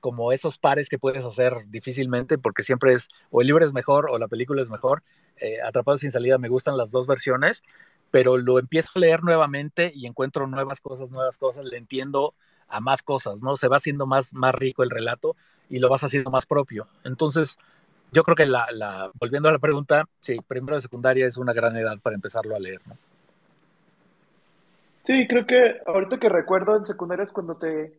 C: como esos pares que puedes hacer difícilmente, porque siempre es, o el libro es mejor o la película es mejor. Eh, Atrapado sin salida me gustan las dos versiones, pero lo empiezo a leer nuevamente y encuentro nuevas cosas, nuevas cosas, le entiendo a más cosas, ¿no? Se va haciendo más, más rico el relato y lo vas haciendo más propio. Entonces, yo creo que la, la, volviendo a la pregunta, sí, primero de secundaria es una gran edad para empezarlo a leer, ¿no?
B: Sí, creo que ahorita que recuerdo en secundaria es cuando te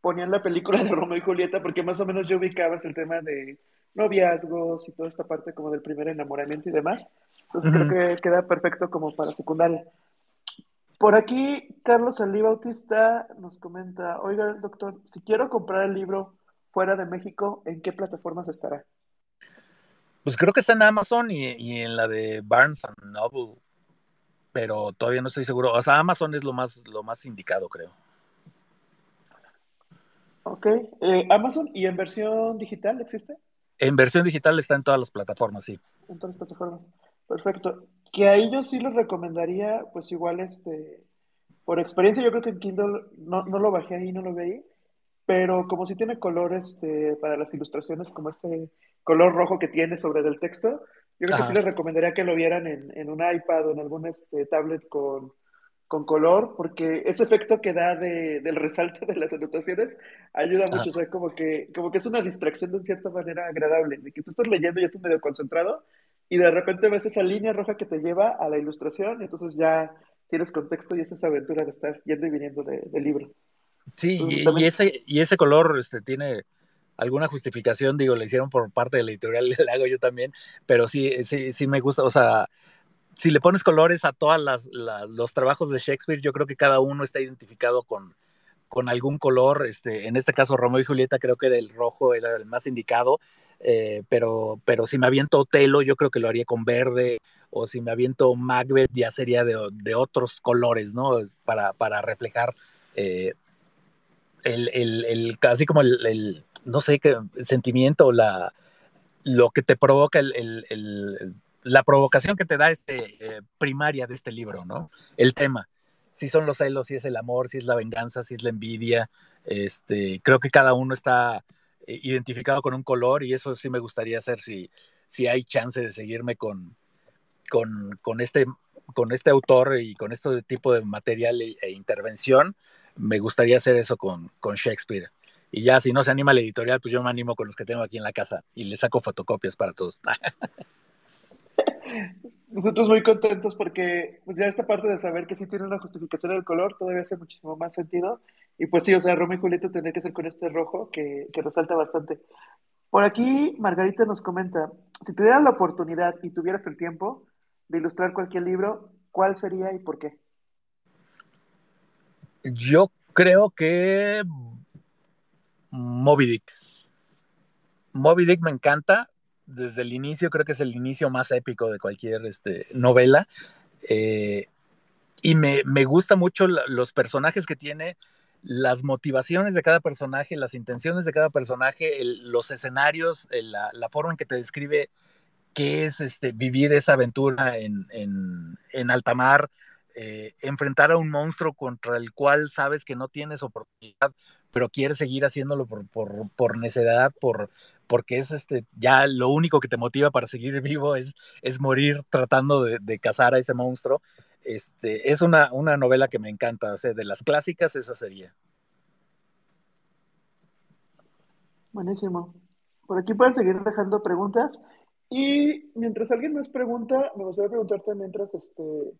B: ponían la película de Romeo y Julieta, porque más o menos yo ubicabas el tema de noviazgos y toda esta parte como del primer enamoramiento y demás. Entonces uh -huh. creo que queda perfecto como para secundaria. Por aquí, Carlos Alí Bautista nos comenta, oiga, doctor, si quiero comprar el libro fuera de México, ¿en qué plataformas estará?
C: Pues creo que está en Amazon y, y en la de Barnes Noble pero todavía no estoy seguro. O sea, Amazon es lo más, lo más indicado, creo.
B: Ok. Eh, ¿Amazon y en versión digital existe?
C: En versión digital está en todas las plataformas, sí.
B: En todas las plataformas. Perfecto. Que ahí yo sí lo recomendaría, pues igual, este, por experiencia, yo creo que en Kindle no, no lo bajé ahí, no lo veí, pero como si tiene color este, para las ilustraciones, como este color rojo que tiene sobre el texto, yo creo que sí les recomendaría que lo vieran en, en un iPad o en algún este, tablet con, con color, porque ese efecto que da de, del resalte de las anotaciones ayuda mucho, o sea, como que, como que es una distracción de cierta manera agradable, de que tú estás leyendo y estás medio concentrado y de repente ves esa línea roja que te lleva a la ilustración y entonces ya tienes contexto y es esa aventura de estar yendo y viniendo del de libro.
C: Sí, y, ese, y ese color este, tiene alguna justificación, digo, le hicieron por parte de la editorial, <laughs> le hago yo también, pero sí, sí, sí me gusta, o sea, si le pones colores a todos los trabajos de Shakespeare, yo creo que cada uno está identificado con, con algún color. Este, en este caso, Romeo y Julieta creo que el rojo era el más indicado, eh, pero, pero si me aviento Otelo, yo creo que lo haría con verde, o si me aviento Macbeth, ya sería de, de otros colores, ¿no? Para, para reflejar eh, el, el, el, como el, no sé, qué sentimiento, la, lo que te provoca el, la provocación que te da este eh, primaria de este libro, ¿no? El tema. Si son los celos, si es el amor, si es la venganza, si es la envidia. Este, creo que cada uno está eh, identificado con un color y eso sí me gustaría hacer si, si hay chance de seguirme con, con, con, este, con este autor y con este tipo de material e, e intervención. Me gustaría hacer eso con, con Shakespeare. Y ya si no se anima la editorial, pues yo me animo con los que tengo aquí en la casa y le saco fotocopias para todos. <laughs>
B: Nosotros muy contentos porque pues ya esta parte de saber que sí tiene una justificación del color todavía hace muchísimo más sentido. Y pues sí, o sea, Romeo y Julieta tendría que ser con este rojo que, que resalta bastante. Por aquí, Margarita nos comenta, si tuvieras la oportunidad y tuvieras el tiempo de ilustrar cualquier libro, ¿cuál sería y por qué?
C: Yo creo que Moby Dick. Moby Dick me encanta, desde el inicio, creo que es el inicio más épico de cualquier este, novela. Eh, y me, me gusta mucho los personajes que tiene, las motivaciones de cada personaje, las intenciones de cada personaje, los escenarios, la, forma en que te describe qué es este, vivir esa aventura en, en, en alta mar, eh, enfrentar a un monstruo contra el cual sabes que no tienes oportunidad, pero quieres seguir haciéndolo por, por, por necedad, por, porque es este, ya lo único que te motiva para seguir <laughs> vivo es, es morir tratando de, de cazar a ese monstruo. Este, es una, una novela que me encanta, o sea, de las clásicas esa sería.
B: Buenísimo. Por aquí pueden seguir dejando preguntas. Y mientras alguien más pregunta, me gustaría preguntarte mientras este,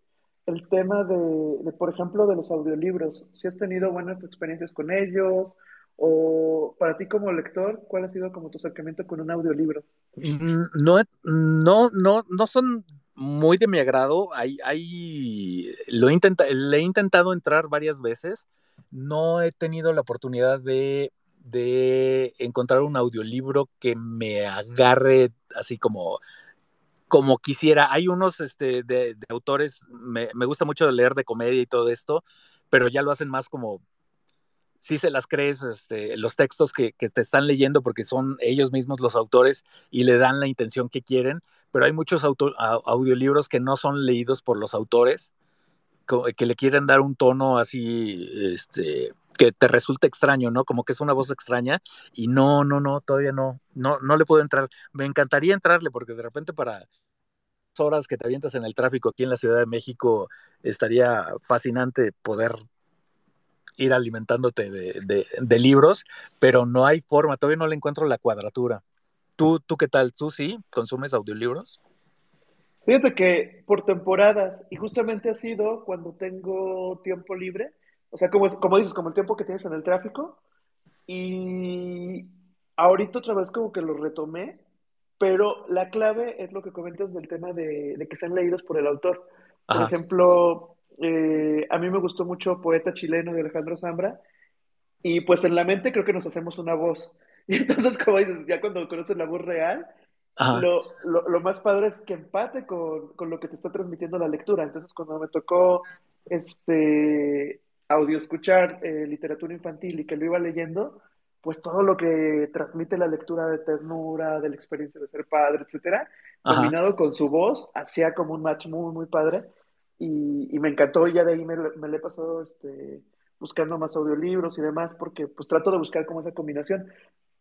B: el tema de, de, por ejemplo, de los audiolibros. Si has tenido buenas experiencias con ellos, o para ti como lector, ¿cuál ha sido como tu acercamiento con un audiolibro?
C: Mm, no, no, no, no son muy de mi agrado. Hay, hay, lo he le he intentado entrar varias veces. No he tenido la oportunidad de, de encontrar un audiolibro que me agarre así como, como quisiera. Hay unos este, de, de autores, me, me gusta mucho leer de comedia y todo esto, pero ya lo hacen más como sí se las crees este, los textos que, que, te están leyendo porque son ellos mismos los autores y le dan la intención que quieren, pero hay muchos audiolibros que no son leídos por los autores, que le quieren dar un tono así, este, que te resulta extraño, ¿no? Como que es una voz extraña y no, no, no, todavía no, no, no le puedo entrar. Me encantaría entrarle porque de repente para horas que te avientas en el tráfico aquí en la Ciudad de México estaría fascinante poder ir alimentándote de, de, libros, pero no hay forma, todavía no le encuentro la cuadratura. ¿Tú, tú qué tal? ¿Tú sí consumes audiolibros?
B: Fíjate que por temporadas, y justamente ha sido cuando tengo tiempo libre, o sea, como, como dices, como el tiempo que tienes en el tráfico, y ahorita otra vez como que lo retomé, pero la clave es lo que comentas del tema de, de que sean leídos por el autor. Por Ajá. ejemplo, eh, a mí me gustó mucho Poeta Chileno de Alejandro Zambra, y pues en la mente creo que nos hacemos una voz. <laughs> Y entonces, como dices, ya cuando conoces la voz real, lo, lo, lo, más padre es que empate con, con, lo que te está transmitiendo la lectura. Entonces, cuando me tocó este audio escuchar eh, literatura infantil y que lo iba leyendo, pues todo lo que transmite la lectura de ternura, de la experiencia de ser padre, etcétera, combinado con su voz, hacía como un match muy, muy padre y, y, me encantó y ya de ahí me, me le he pasado este, buscando más audiolibros y demás, porque pues trato de buscar como esa combinación.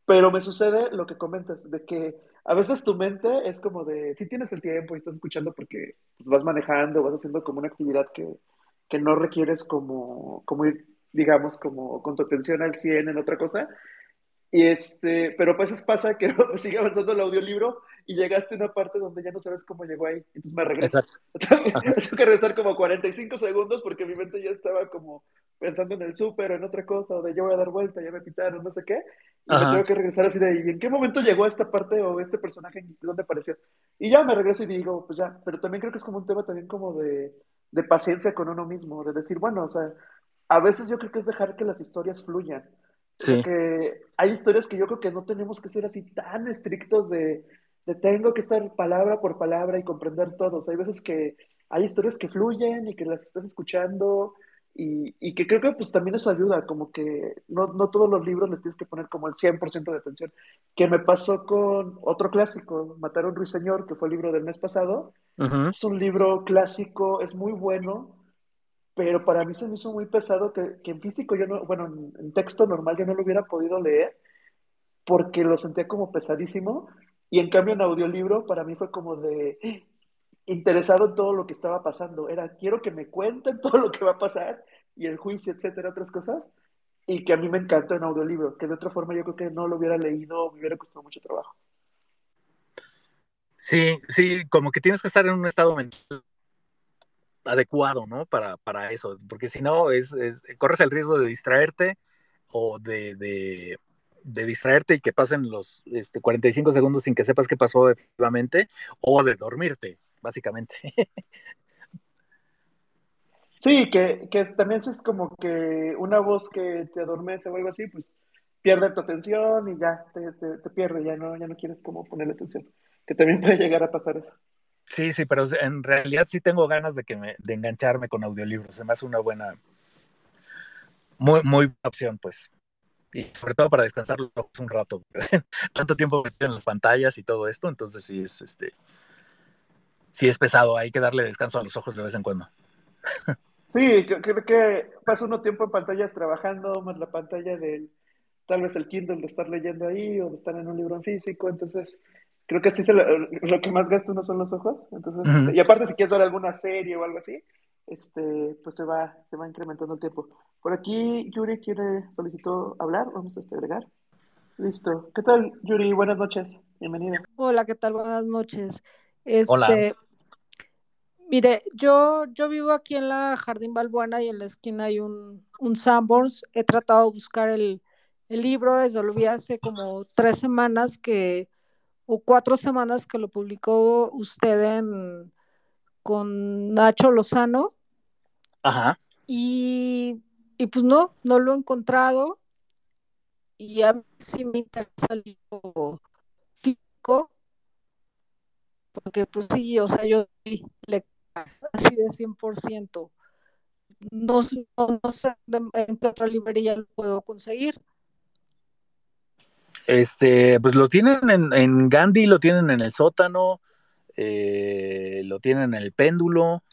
B: Pero me sucede lo que comentas, de que a veces tu mente es como de, si tienes el tiempo y estás escuchando porque pues, vas manejando, vas haciendo como una actividad que, que no requieres como, como ir, digamos, como con tu atención al 100 en otra cosa, y este, pero pues pasa que <laughs> sigue avanzando el audiolibro y llegaste a una parte donde ya no sabes cómo llegó ahí. Entonces me regreso. <laughs> Tengo que regresar como 45 segundos porque mi mente ya estaba como pensando en el súper o en otra cosa, o de yo voy a dar vuelta, ya me pitaron, no sé qué. Y me tengo que regresar así de, ¿y en qué momento llegó esta parte o este personaje, dónde apareció? Y ya me regreso y digo, pues ya, pero también creo que es como un tema también como de, de paciencia con uno mismo, de decir, bueno, o sea, a veces yo creo que es dejar que las historias fluyan. Porque hay historias que yo creo que no tenemos que ser así tan estrictos de tengo que estar palabra por palabra y comprender todos. hay veces que hay historias que fluyen y que las estás escuchando y, y, que creo que pues también eso ayuda, como que no, no todos los libros les tienes que poner como el 100% de atención. Que me pasó con otro clásico, Matar a un ruiseñor, que fue el libro del mes pasado. Es un libro clásico, es muy bueno, pero para mí se me hizo muy pesado que, que en físico yo no, bueno, en, texto normal yo no lo hubiera podido leer porque lo sentía como pesadísimo y en cambio en audiolibro para mí fue como de interesado en todo lo que estaba pasando, era quiero que me cuenten <laughs> todo lo que va a pasar y el juicio, etcétera, otras cosas y que a mí me encantó en audiolibro, que de otra forma yo creo que no lo hubiera leído, me hubiera costado mucho trabajo.
C: Sí, sí, como que tienes que estar en un estado mental adecuado, ¿no? Para, para eso, porque si no, es, corres el riesgo de distraerte o de, de, distraerte y que pasen los este, 45 segundos sin que sepas qué pasó efectivamente, o de dormirte, básicamente. <laughs>
B: Sí, que, que también es como que una voz que te adormece o algo así, pues pierde tu atención y ya te, te, pierde, ya no, ya no quieres como ponerle atención. Que también puede llegar a pasar eso.
C: Sí, sí, pero en realidad sí tengo ganas de que me, de engancharme con audiolibros. Se me hace una buena, muy, muy buena opción, pues. Y sobre todo para descansar un rato. <laughs> Tanto tiempo metido en las pantallas y todo esto, entonces sí es este sí es pesado, hay que darle descanso a los ojos de vez en cuando.
B: Sí, creo que pasa uno tiempo en pantallas trabajando, más la pantalla del, tal vez el Kindle de estar leyendo ahí o de estar en un libro en físico, entonces creo que sí se lo, que más gasta uno son los ojos. Entonces, este, y aparte, si quieres ver alguna serie o algo así, este, pues se va, se va incrementando el tiempo. Por aquí, Yuri quiere, solicitó hablar, vamos a este, agregar. Listo. ¿Qué tal, Yuri? Buenas noches. Bienvenida.
E: Hola, ¿qué tal? Buenas noches. Este, Hola. Mire, yo, yo vivo aquí en la Jardín Balbuena y en la esquina hay un, un Sanborns. He tratado de buscar el, el libro desde lo vi hace como tres semanas que o cuatro semanas que lo publicó usted en, con Nacho Lozano.
C: Ajá.
E: Y, y pues no, no lo he encontrado. Y a mí sí me interesa el libro físico, porque pues sí, o sea, yo le así de 100%. No, no, no sé en qué otra librería lo puedo conseguir.
C: Este, pues lo tienen en, Gandhi, lo tienen en el sótano, eh, lo tienen en el péndulo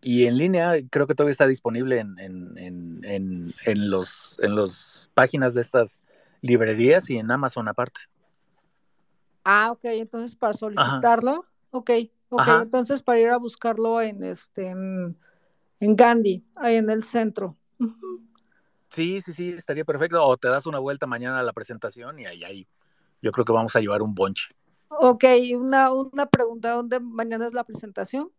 C: y en línea creo que todavía está disponible en, en, los en las páginas de estas librerías y en Amazon aparte.
E: Ah, ok, entonces para solicitarlo, ok, ok, entonces para ir a buscarlo en este en, Gandhi, ahí en el centro.
C: Sí, sí, sí, estaría perfecto. O te das una vuelta mañana a la presentación y ahí, ahí yo creo que vamos a llevar un bonche.
E: Ok, una, una pregunta, ¿dónde mañana es la presentación?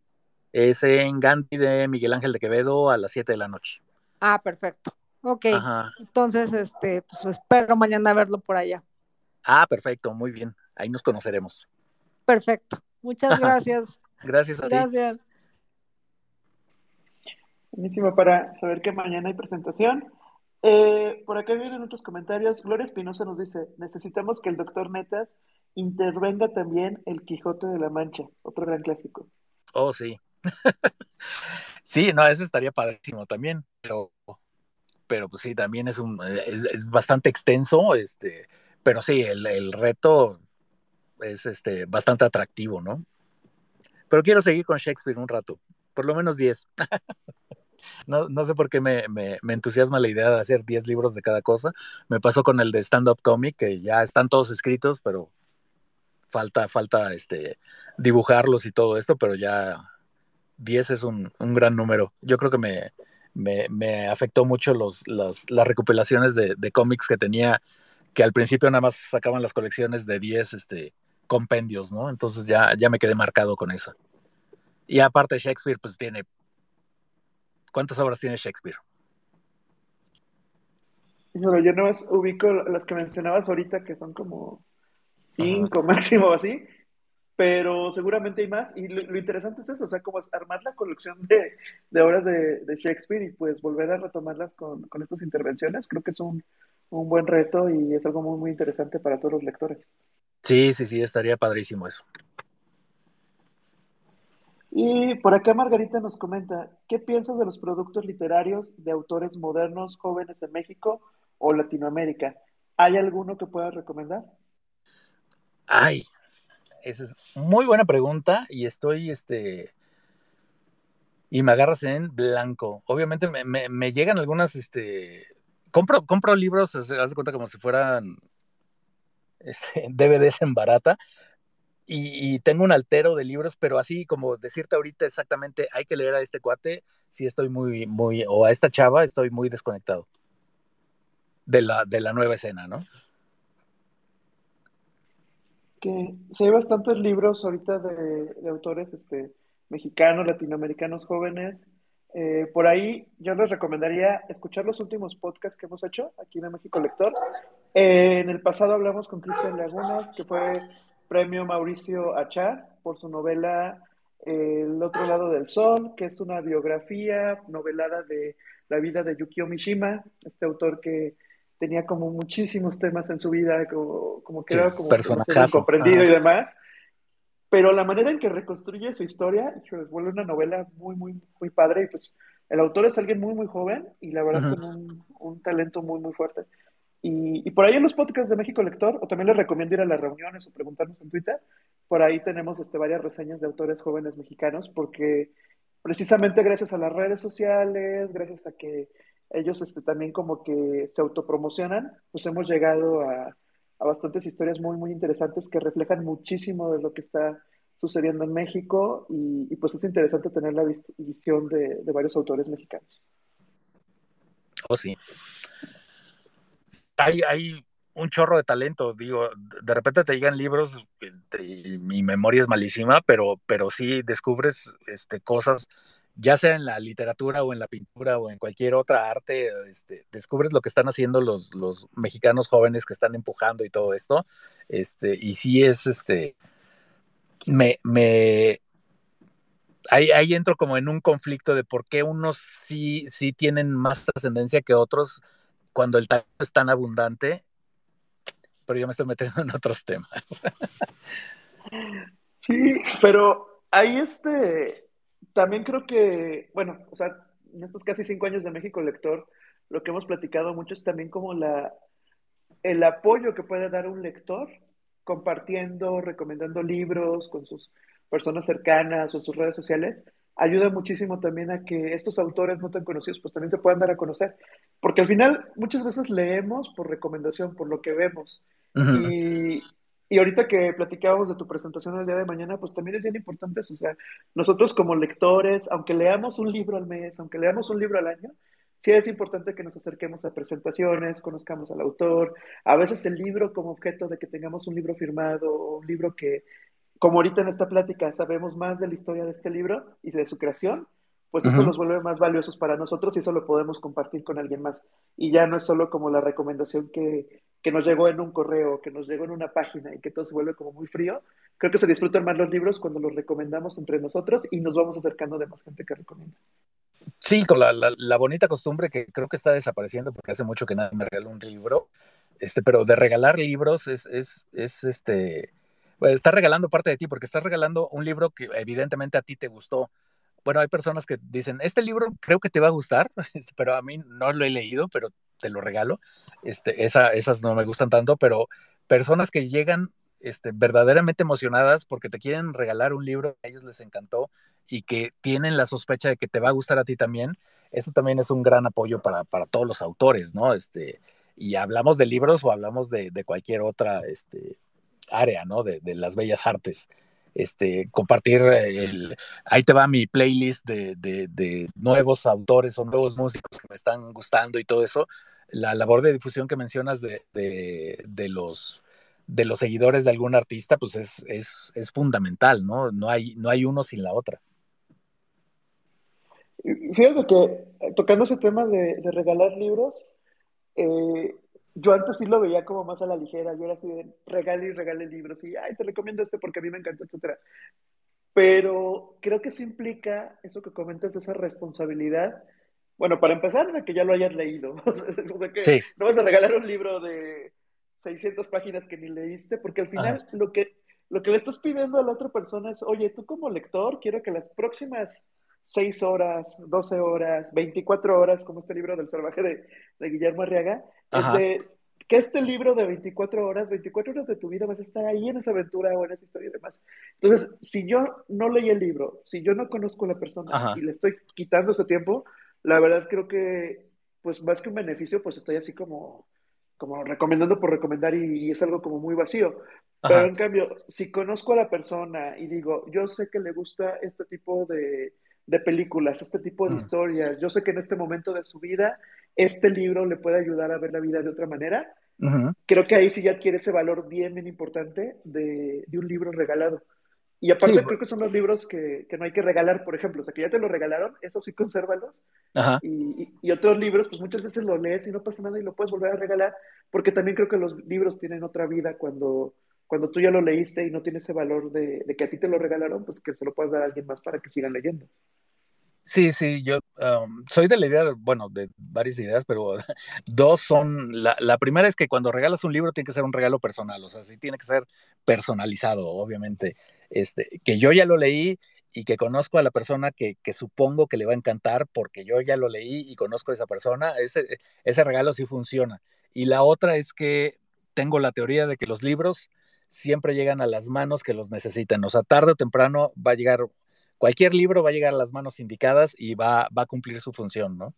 C: Es en Gandhi de Miguel Ángel de Quevedo a las 7 de la noche.
E: Ah, perfecto. Ok, entonces, este, pues espero mañana verlo por allá.
C: Ah, perfecto, muy bien. Ahí nos conoceremos.
E: Perfecto. Muchas <laughs> gracias.
C: gracias a
E: gracias.
B: Buenísimo para saber que mañana hay presentación. Eh, por acá vienen otros comentarios. Gloria Espinosa nos dice, necesitamos que el doctor Netas intervenga también el Quijote de la Mancha, otro gran clásico.
C: Oh, sí. <laughs> sí, no, ese estaría padrísimo también, pero, pero pues sí, también es un, es, bastante extenso, este, pero sí, el, el, reto es este, bastante atractivo, ¿no? Pero quiero seguir con Shakespeare un rato, por lo menos 10. <laughs> No, no sé por qué me, me, me, entusiasma la idea de hacer 10 libros de cada cosa. Me pasó con el de stand-up comic, que ya están todos escritos, pero falta, falta este, dibujarlos y todo esto, pero ya 10 es un, un gran número. Yo creo que me, me, me afectó mucho los, los, las recopilaciones de, de, cómics que tenía, que al principio nada más sacaban las colecciones de 10 este, compendios, ¿no? Entonces ya, ya me quedé marcado con eso. Y aparte Shakespeare, pues tiene... ¿Cuántas obras tiene Shakespeare?
B: Bueno, yo no ubico las que mencionabas ahorita, que son como cinco <laughs> máximo así, pero seguramente hay más. Y lo, interesante es eso, o sea, como armar la colección de, de obras de, de, Shakespeare y pues volver a retomarlas con, con estas intervenciones, creo que es un, un, buen reto y es algo muy, muy interesante para todos los lectores.
C: Sí, sí, sí, estaría padrísimo eso.
B: Y por acá Margarita nos comenta, ¿qué piensas de los productos literarios de autores modernos, jóvenes en México o Latinoamérica? ¿Hay alguno que puedas recomendar?
C: Ay, esa es muy buena pregunta y estoy, este, y me agarras en blanco. Obviamente me, me, llegan algunas, este, compro, compro libros, haz de cuenta como si fueran este, <laughs> DVDs en barata, y, tengo un altero de libros, pero así como decirte ahorita exactamente, hay que leer a este cuate, sí estoy muy, muy, o a esta chava, estoy muy desconectado de la, de la nueva escena, ¿no?
B: Que sí hay bastantes libros ahorita de, de autores este, mexicanos, latinoamericanos jóvenes. Eh, por ahí yo les recomendaría escuchar los últimos podcasts que hemos hecho aquí en México Lector. Eh, en el pasado hablamos con Cristian Lagunas, que fue premio Mauricio Achar por su novela El otro lado del sol, que es una biografía novelada de la vida de Yukio Mishima, este autor que tenía como muchísimos temas en su vida, como, como que sí, era como comprendido y demás. Pero la manera en que reconstruye su historia, vuelve una novela muy, muy, muy padre. Y pues el autor es alguien muy, muy joven y la verdad con un, un talento muy, muy fuerte. Y, por ahí en los podcasts de México Lector, o también les recomiendo ir a las reuniones o preguntarnos en Twitter, por ahí tenemos este, varias reseñas de autores jóvenes mexicanos, porque precisamente gracias a las redes sociales, gracias a que ellos este, también como que se autopromocionan, pues hemos llegado a, a bastantes historias muy, muy interesantes que reflejan muchísimo de lo que está sucediendo en México y, pues es interesante tener la vis visión de, de varios autores mexicanos.
C: Oh, sí hay, un chorro de talento, digo, de repente te llegan libros y mi memoria es malísima, pero, pero sí descubres este, cosas, ya sea en la literatura o en la pintura o en cualquier otra arte, este, descubres lo que están haciendo los, los mexicanos jóvenes que están empujando y todo esto, este, y sí es, este, me, me, ahí, ahí entro como en un conflicto de por qué unos sí, sí tienen más trascendencia que otros, cuando el talento es tan abundante, pero yo me estoy metiendo en otros temas. <laughs>
B: Sí, pero ahí este, también creo que, bueno, o sea, en estos casi cinco años de México Lector, lo que hemos platicado mucho es también como la, el apoyo que puede dar un lector compartiendo, recomendando libros con sus personas cercanas o sus redes sociales, ayuda muchísimo también a que estos autores no tan conocidos pues también se puedan dar a conocer. Porque al final muchas veces leemos por recomendación, por lo que vemos. Uh -huh. y, y, ahorita que platicábamos de tu presentación el día de mañana, pues también es bien importante eso. O sea, nosotros como lectores, aunque leamos un libro al mes, aunque leamos un libro al año, sí es importante que nos acerquemos a presentaciones, conozcamos al autor. A veces el libro como objeto de que tengamos un libro firmado o un libro que, como ahorita en esta plática sabemos más de la historia de este libro y de su creación, pues eso uh -huh. nos vuelve más valiosos para nosotros y eso lo podemos compartir con alguien más. Y ya no es solo como la recomendación que, que nos llegó en un correo, que nos llegó en una página y que todo se vuelve como muy frío. Creo que se disfrutan más los libros cuando los recomendamos entre nosotros y nos vamos acercando de más gente que recomienda.
C: Sí, con la, la, la bonita costumbre que creo que está desapareciendo porque hace mucho que nadie me regaló un libro, este, pero de regalar libros es, es, es este, pues, está regalando parte de ti porque estás regalando un libro que evidentemente a ti te gustó, bueno, hay personas que dicen, este libro creo que te va a gustar, <laughs> pero a mí no lo he leído, pero te lo regalo. Este, esa, esas no me gustan tanto, pero personas que llegan este, verdaderamente emocionadas porque te quieren regalar un libro que a ellos les encantó y que tienen la sospecha de que te va a gustar a ti también, eso también es un gran apoyo para, para todos los autores, ¿no? Este, y hablamos de libros o hablamos de, de cualquier otra este, área, ¿no? De, de, las bellas artes. Este, compartir, el, ahí te va mi playlist de, de, nuevos autores o nuevos músicos que me están gustando y todo eso. La labor de difusión que mencionas de, los de seguidores de algún artista, pues es, fundamental, ¿no? No hay, no hay uno sin la otra.
B: Fíjate que eh, tocando ese tema de, regalar libros, eh, yo antes sí lo veía como más a la ligera, yo era así de regale y regale libros y, ay, te recomiendo este porque a mí me encantó, etcétera. Pero creo que sí implica eso que comentas de esa responsabilidad. Bueno, para empezar, de que ya lo hayas leído. <laughs> que no vas a regalar un libro de 600 páginas que ni leíste, porque al final lo que, lo que le estás pidiendo a la otra persona es, oye, tú como lector, quiero que las próximas 6 horas, 12 horas, 24 horas, como este libro del salvaje de, Guillermo Arriaga, que este libro de 24 horas, 24 horas de tu vida vas a estar ahí en esa aventura o en esa historia y demás. Entonces, si yo no leí el libro, si yo no conozco a la persona y le estoy quitando ese tiempo, la verdad creo que, pues más que un beneficio, pues estoy así como, como recomendando por recomendar y, es algo como muy vacío. Pero en cambio, si conozco a la persona y digo, yo sé que le gusta este tipo de, de películas, este tipo de mm. historias. Yo sé que en este momento de su vida, este libro le puede ayudar a ver la vida de otra manera. Creo que ahí sí ya adquiere ese valor bien, bien importante de, de un libro regalado. Y aparte creo que son los libros que, que, no hay que regalar, por ejemplo, o sea, que ya te lo regalaron, eso sí consérvalos. Y, y, otros libros, pues muchas veces lo lees y no pasa nada y lo puedes volver a regalar, porque también creo que los libros tienen otra vida cuando, cuando tú ya lo leíste y no tiene ese valor de, de que a ti te lo regalaron, pues que se lo puedas dar a alguien más para que sigan leyendo.
C: Sí, sí, yo soy de la idea, bueno, de varias ideas, pero <laughs> dos son, la, primera es que cuando regalas un libro tiene que ser un regalo personal, o sea, sí tiene que ser personalizado, obviamente, este, que yo ya lo leí y que conozco a la persona que, que, supongo que le va a encantar porque yo ya lo leí y conozco a esa persona, ese, ese regalo sí funciona. Y la otra es que tengo la teoría de que los libros siempre llegan a las manos que los necesitan, o sea, tarde o temprano va a llegar cualquier libro va a llegar a las manos indicadas y va, va a cumplir su función, ¿no?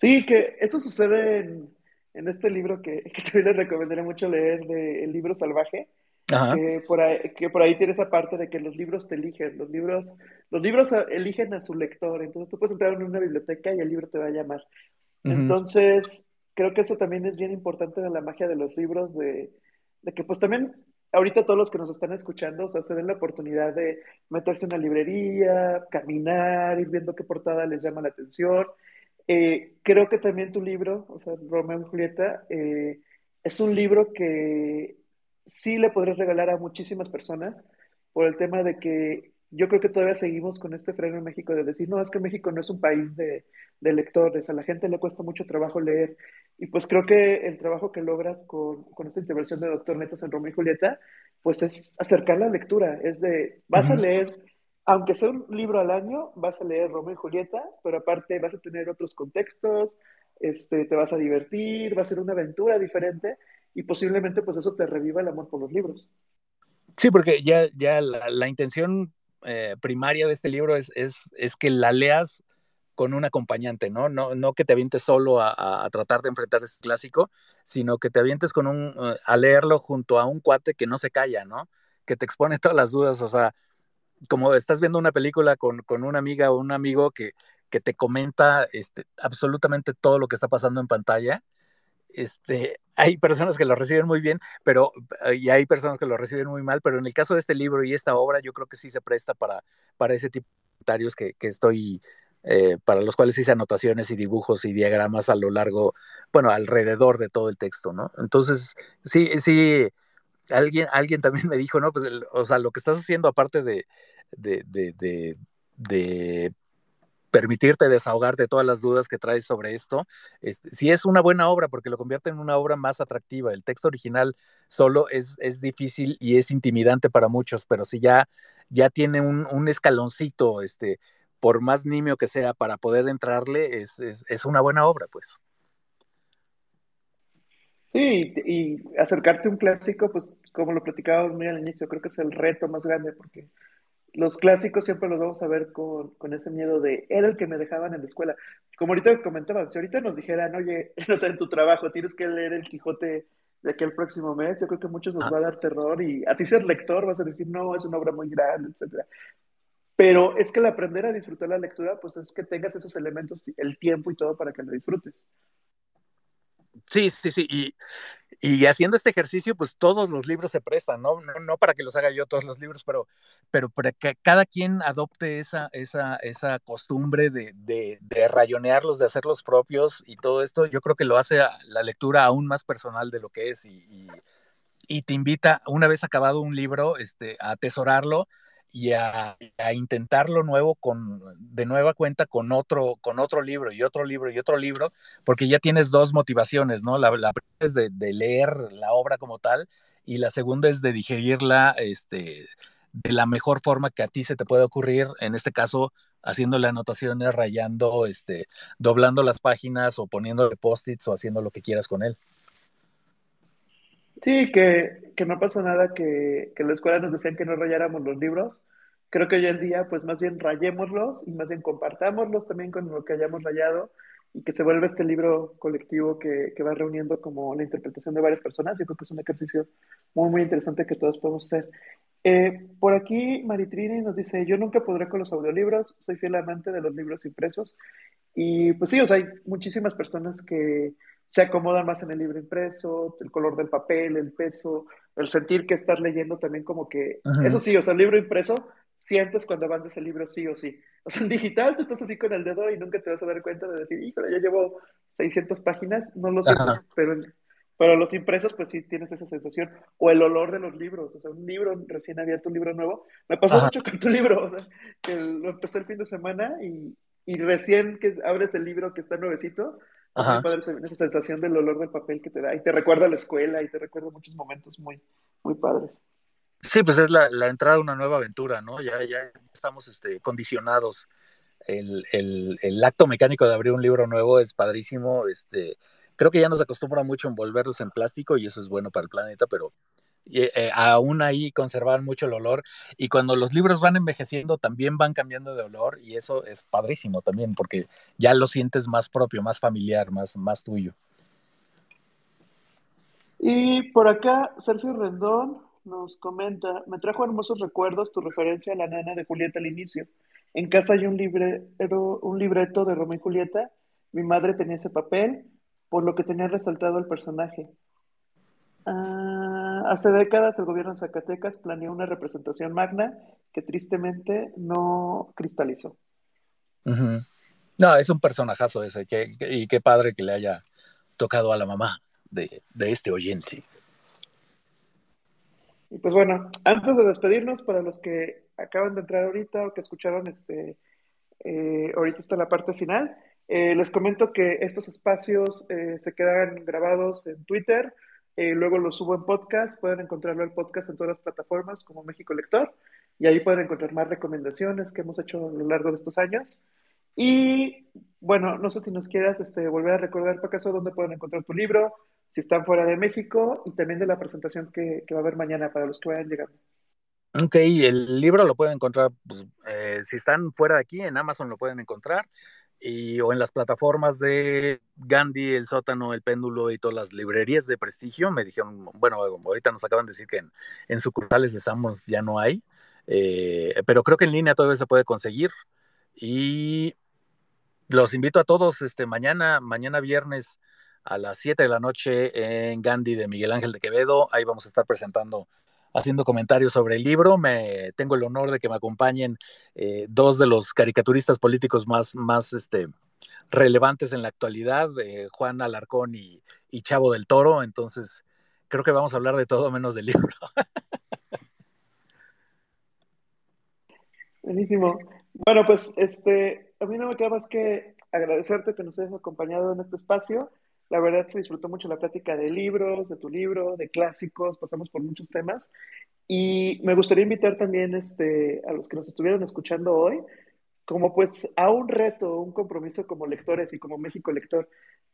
B: Sí, que eso sucede en, este libro que, que, <laughs> también les recomendaría mucho leer, de El libro salvaje, Que, por ahí, que por ahí tiene esa parte de que los libros te eligen, los libros, los libros eligen a su lector, entonces tú puedes entrar en una biblioteca y el libro te va a llamar. Entonces, creo que eso también es bien importante de la magia de los libros, de, que pues también ahorita todos los que nos están escuchando, o sea, se den la oportunidad de meterse en una librería, caminar, ir viendo qué portada les llama la atención. Eh, creo que también tu libro, o sea, Romeo y Julieta, eh, es un libro que sí le podrías regalar a muchísimas personas por el tema de que yo creo que todavía seguimos con este freno en México de decir, no, es que México no es un país de, de lectores, a la gente le cuesta mucho trabajo leer. Y pues creo que el trabajo que logras con, con esta intervención de Doctor Netas en Romeo y Julieta, pues es acercar la lectura, es de, vas a leer, aunque sea un libro al año, vas a leer Romeo y Julieta, pero aparte vas a tener otros contextos, este, te vas a divertir, va a ser una aventura diferente y posiblemente pues eso te reviva el amor por los libros.
C: Sí, porque ya, ya la, la intención eh, primaria de este libro es, es, es, que la leas con un acompañante, ¿no? No, no que te avientes solo a, a, tratar de enfrentar este clásico, sino que te avientes con un, uh, a leerlo junto a un cuate que no se calla, ¿no? Que te expone <laughs> todas las dudas, o sea, como estás viendo una película con, con una amiga o un amigo que, que te comenta este, absolutamente todo lo que está pasando en pantalla, este, hay personas que lo reciben muy bien, pero eh, y hay personas que lo reciben muy mal, pero en el caso de este libro y esta obra, yo creo que sí se presta para, para ese tipo de comentarios que, que estoy, eh, para los cuales hice anotaciones y dibujos y diagramas a lo largo, bueno, alrededor de todo el texto, ¿no? Entonces, sí, sí, alguien, alguien también me dijo, ¿no? Pues, o sea, lo que estás haciendo aparte de, de, de, de, de permitirte desahogarte todas las dudas que traes sobre esto. Este, si es una buena obra, porque lo convierte en una obra más atractiva. El texto original solo es, es difícil y es intimidante para muchos, pero si ya, ya tiene un, un escaloncito, este, por más nimio que sea, para poder entrarle, es, es, es una buena obra, pues.
B: Sí, y acercarte a un clásico, pues como lo platicábamos muy al inicio, creo que es el reto más grande, porque los clásicos siempre los vamos a ver con, con, ese miedo de, era el que me dejaban en la escuela. Como ahorita comentaban, si ahorita nos dijeran, oye, <laughs> no sé, en tu trabajo tienes que leer el Quijote de aquí al próximo mes, yo creo que a muchos nos ah. va a dar terror y así ser lector vas a decir, no, es una obra muy grande, etcétera. Pero es que el aprender a disfrutar la lectura, pues es que tengas esos elementos, el tiempo y todo para que lo disfrutes.
C: Sí, sí, sí. Y, y, haciendo este ejercicio, pues todos los libros se prestan, ¿no? ¿no? Para que los haga yo todos los libros, pero, pero para que cada quien adopte esa, esa, esa costumbre de, de, de, rayonearlos, de hacerlos propios y todo esto, yo creo que lo hace la lectura aún más personal de lo que es y, y, te invita, una vez acabado un libro, este, a atesorarlo y a, intentar lo nuevo con, de nueva cuenta con otro, con otro libro y otro libro y otro libro, porque ya tienes dos motivaciones, ¿no? La, primera es de, leer la obra como tal y la segunda es de digerirla este, de la mejor forma que a ti se te puede ocurrir, en este caso haciéndole anotaciones, rayando, este, doblando las páginas o poniéndole post-its o haciendo lo que quieras con él.
B: Sí, que, que no pasa nada que, que en la escuela nos decían que no rayáramos los libros. Creo que hoy en día, pues más bien rayémoslos y más bien compartámoslos también con lo que hayamos rayado y que se vuelva este libro colectivo que, que va reuniendo como la interpretación de varias personas. Yo creo que es un ejercicio muy, muy interesante que todos podemos hacer. Eh, por aquí Maritrini nos dice, yo nunca podré con los audiolibros, soy fiel amante de los libros impresos. Y pues sí, o sea, hay muchísimas personas que, se acomodan más en el libro impreso, el color del papel, el peso, el sentir que estás leyendo también como que, eso sí, o sea, el libro impreso, sientes cuando avances el libro sí o sí. O sea, en digital tú estás así con el dedo y nunca te vas a dar cuenta de decir, híjole, ya llevo 600 páginas, no lo sé, pero, pero los impresos pues sí tienes esa sensación. O el olor de los libros, o sea, un libro recién abierto, un libro nuevo. Me pasó mucho con tu libro, o sea, que lo empecé el fin de semana y, y recién que abres el libro que está nuevecito, Ajá. esa sensación del olor del papel que te da y te recuerda a la escuela y te recuerda muchos momentos muy, muy padres.
C: Sí, pues es la, la entrada a una nueva aventura, ¿no? Ya, ya estamos este, condicionados. El, el, el, acto mecánico de abrir un libro nuevo es padrísimo. Este, creo que ya nos acostumbra mucho envolverlos en plástico y eso es bueno para el planeta, pero eh, aún ahí conservar mucho el olor y cuando los libros van envejeciendo también van cambiando de olor y eso es padrísimo también porque ya lo sientes más propio, más familiar, más, más tuyo.
B: Y por acá Sergio Rendón nos comenta, me trajo hermosos recuerdos tu referencia a la nana de Julieta al inicio. En casa hay un, librero, un libreto de Romeo y Julieta, mi madre tenía ese papel, por lo que tenía resaltado el personaje. Ah, hace décadas el gobierno de Zacatecas planeó una representación magna que tristemente no cristalizó.
C: No, es un personajazo ese, y qué padre que le haya tocado a la mamá de, este oyente.
B: Y pues bueno, antes de despedirnos, para los que acaban de entrar ahorita o que escucharon este, eh, ahorita está la parte final, eh, les comento que estos espacios eh, se quedan grabados en Twitter, eh, luego lo subo en podcast, pueden encontrarlo el podcast en todas las plataformas como México Lector y ahí pueden encontrar más recomendaciones que hemos hecho a lo largo de estos años. Y bueno, no sé si nos quieras este, volver a recordar, por acaso, dónde pueden encontrar tu libro, si están fuera de México y también de la presentación que, va a haber mañana para los que vayan llegando.
C: Ok, el libro lo pueden encontrar, pues, eh, si están fuera de aquí, en Amazon lo pueden encontrar y, o en las plataformas de Gandhi, El Sótano, El Péndulo y todas las librerías de prestigio. Me dijeron, bueno, ahorita nos acaban de decir que en, en sucursales de Samos ya no hay, eh, pero creo que en línea todavía se puede conseguir. Y los invito a todos este, mañana, mañana viernes a las 7 de la noche en Gandhi de Miguel Ángel de Quevedo. Ahí vamos a estar presentando haciendo comentarios sobre el libro. Me tengo el honor de que me acompañen eh, dos de los caricaturistas políticos más, más este, relevantes en la actualidad, eh, Juan Alarcón y, Chavo del Toro. Entonces, creo que vamos a hablar de todo menos del libro. <laughs>
B: Buenísimo. Bueno, pues este, a mí no me queda más que agradecerte que nos hayas acompañado en este espacio. La verdad se disfrutó mucho la plática de libros, de tu libro, de clásicos, pasamos por muchos temas. Y me gustaría invitar también este, a los que nos estuvieron escuchando hoy, como pues a un reto, un compromiso como lectores y como México lector,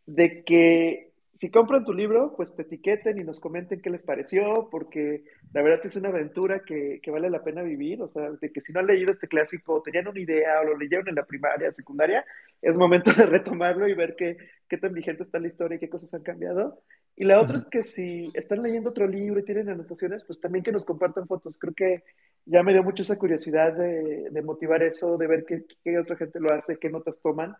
B: de que si compran tu libro, pues te etiqueten y nos comenten qué les pareció, porque la verdad es una aventura que, que, vale la pena vivir. O sea, de que si no han leído este clásico, tenían una idea o lo leyeron en la primaria, secundaria, es momento de retomarlo y ver qué, qué tan vigente está la historia y qué cosas han cambiado. Y la otra es que si están leyendo otro libro y tienen anotaciones, pues también que nos compartan fotos. Creo que ya me dio mucho esa curiosidad de, de motivar eso, de ver qué, qué otra gente lo hace, qué notas toman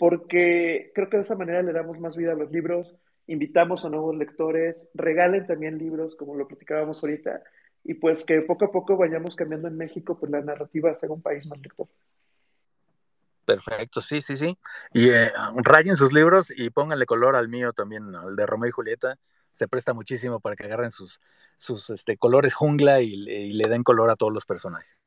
B: porque creo que de esa manera le damos más vida a los libros, invitamos a nuevos lectores, regalen también libros, como lo platicábamos ahorita, y pues que poco a poco vayamos cambiando en México, pues la narrativa a ser un país más lector.
C: Perfecto, sí, sí, sí. Y eh, rayen sus libros y pónganle color al mío también, al de Romeo y Julieta. Se presta muchísimo para que agarren sus, sus este, colores jungla y, y le den color a todos los personajes.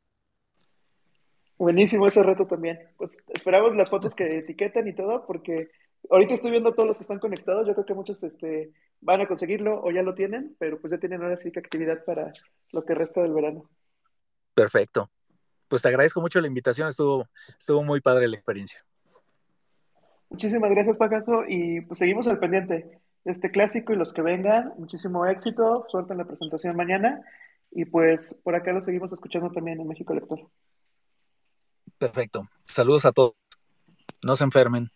B: Buenísimo ese reto también. Pues esperamos las fotos que etiquetan y todo, porque ahorita estoy viendo todos los que están conectados. Yo creo que muchos este, van a conseguirlo o ya lo tienen, pero pues ya tienen ahora sí que actividad para lo que resta del verano.
C: Perfecto. Pues te agradezco mucho la invitación, estuvo, estuvo muy padre la experiencia.
B: Muchísimas gracias, Pagaso, y pues seguimos al pendiente este clásico y los que vengan. Muchísimo éxito, suerte en la presentación mañana, y pues por acá lo seguimos escuchando también en México Lector.
C: Perfecto. Saludos a todos. No se enfermen.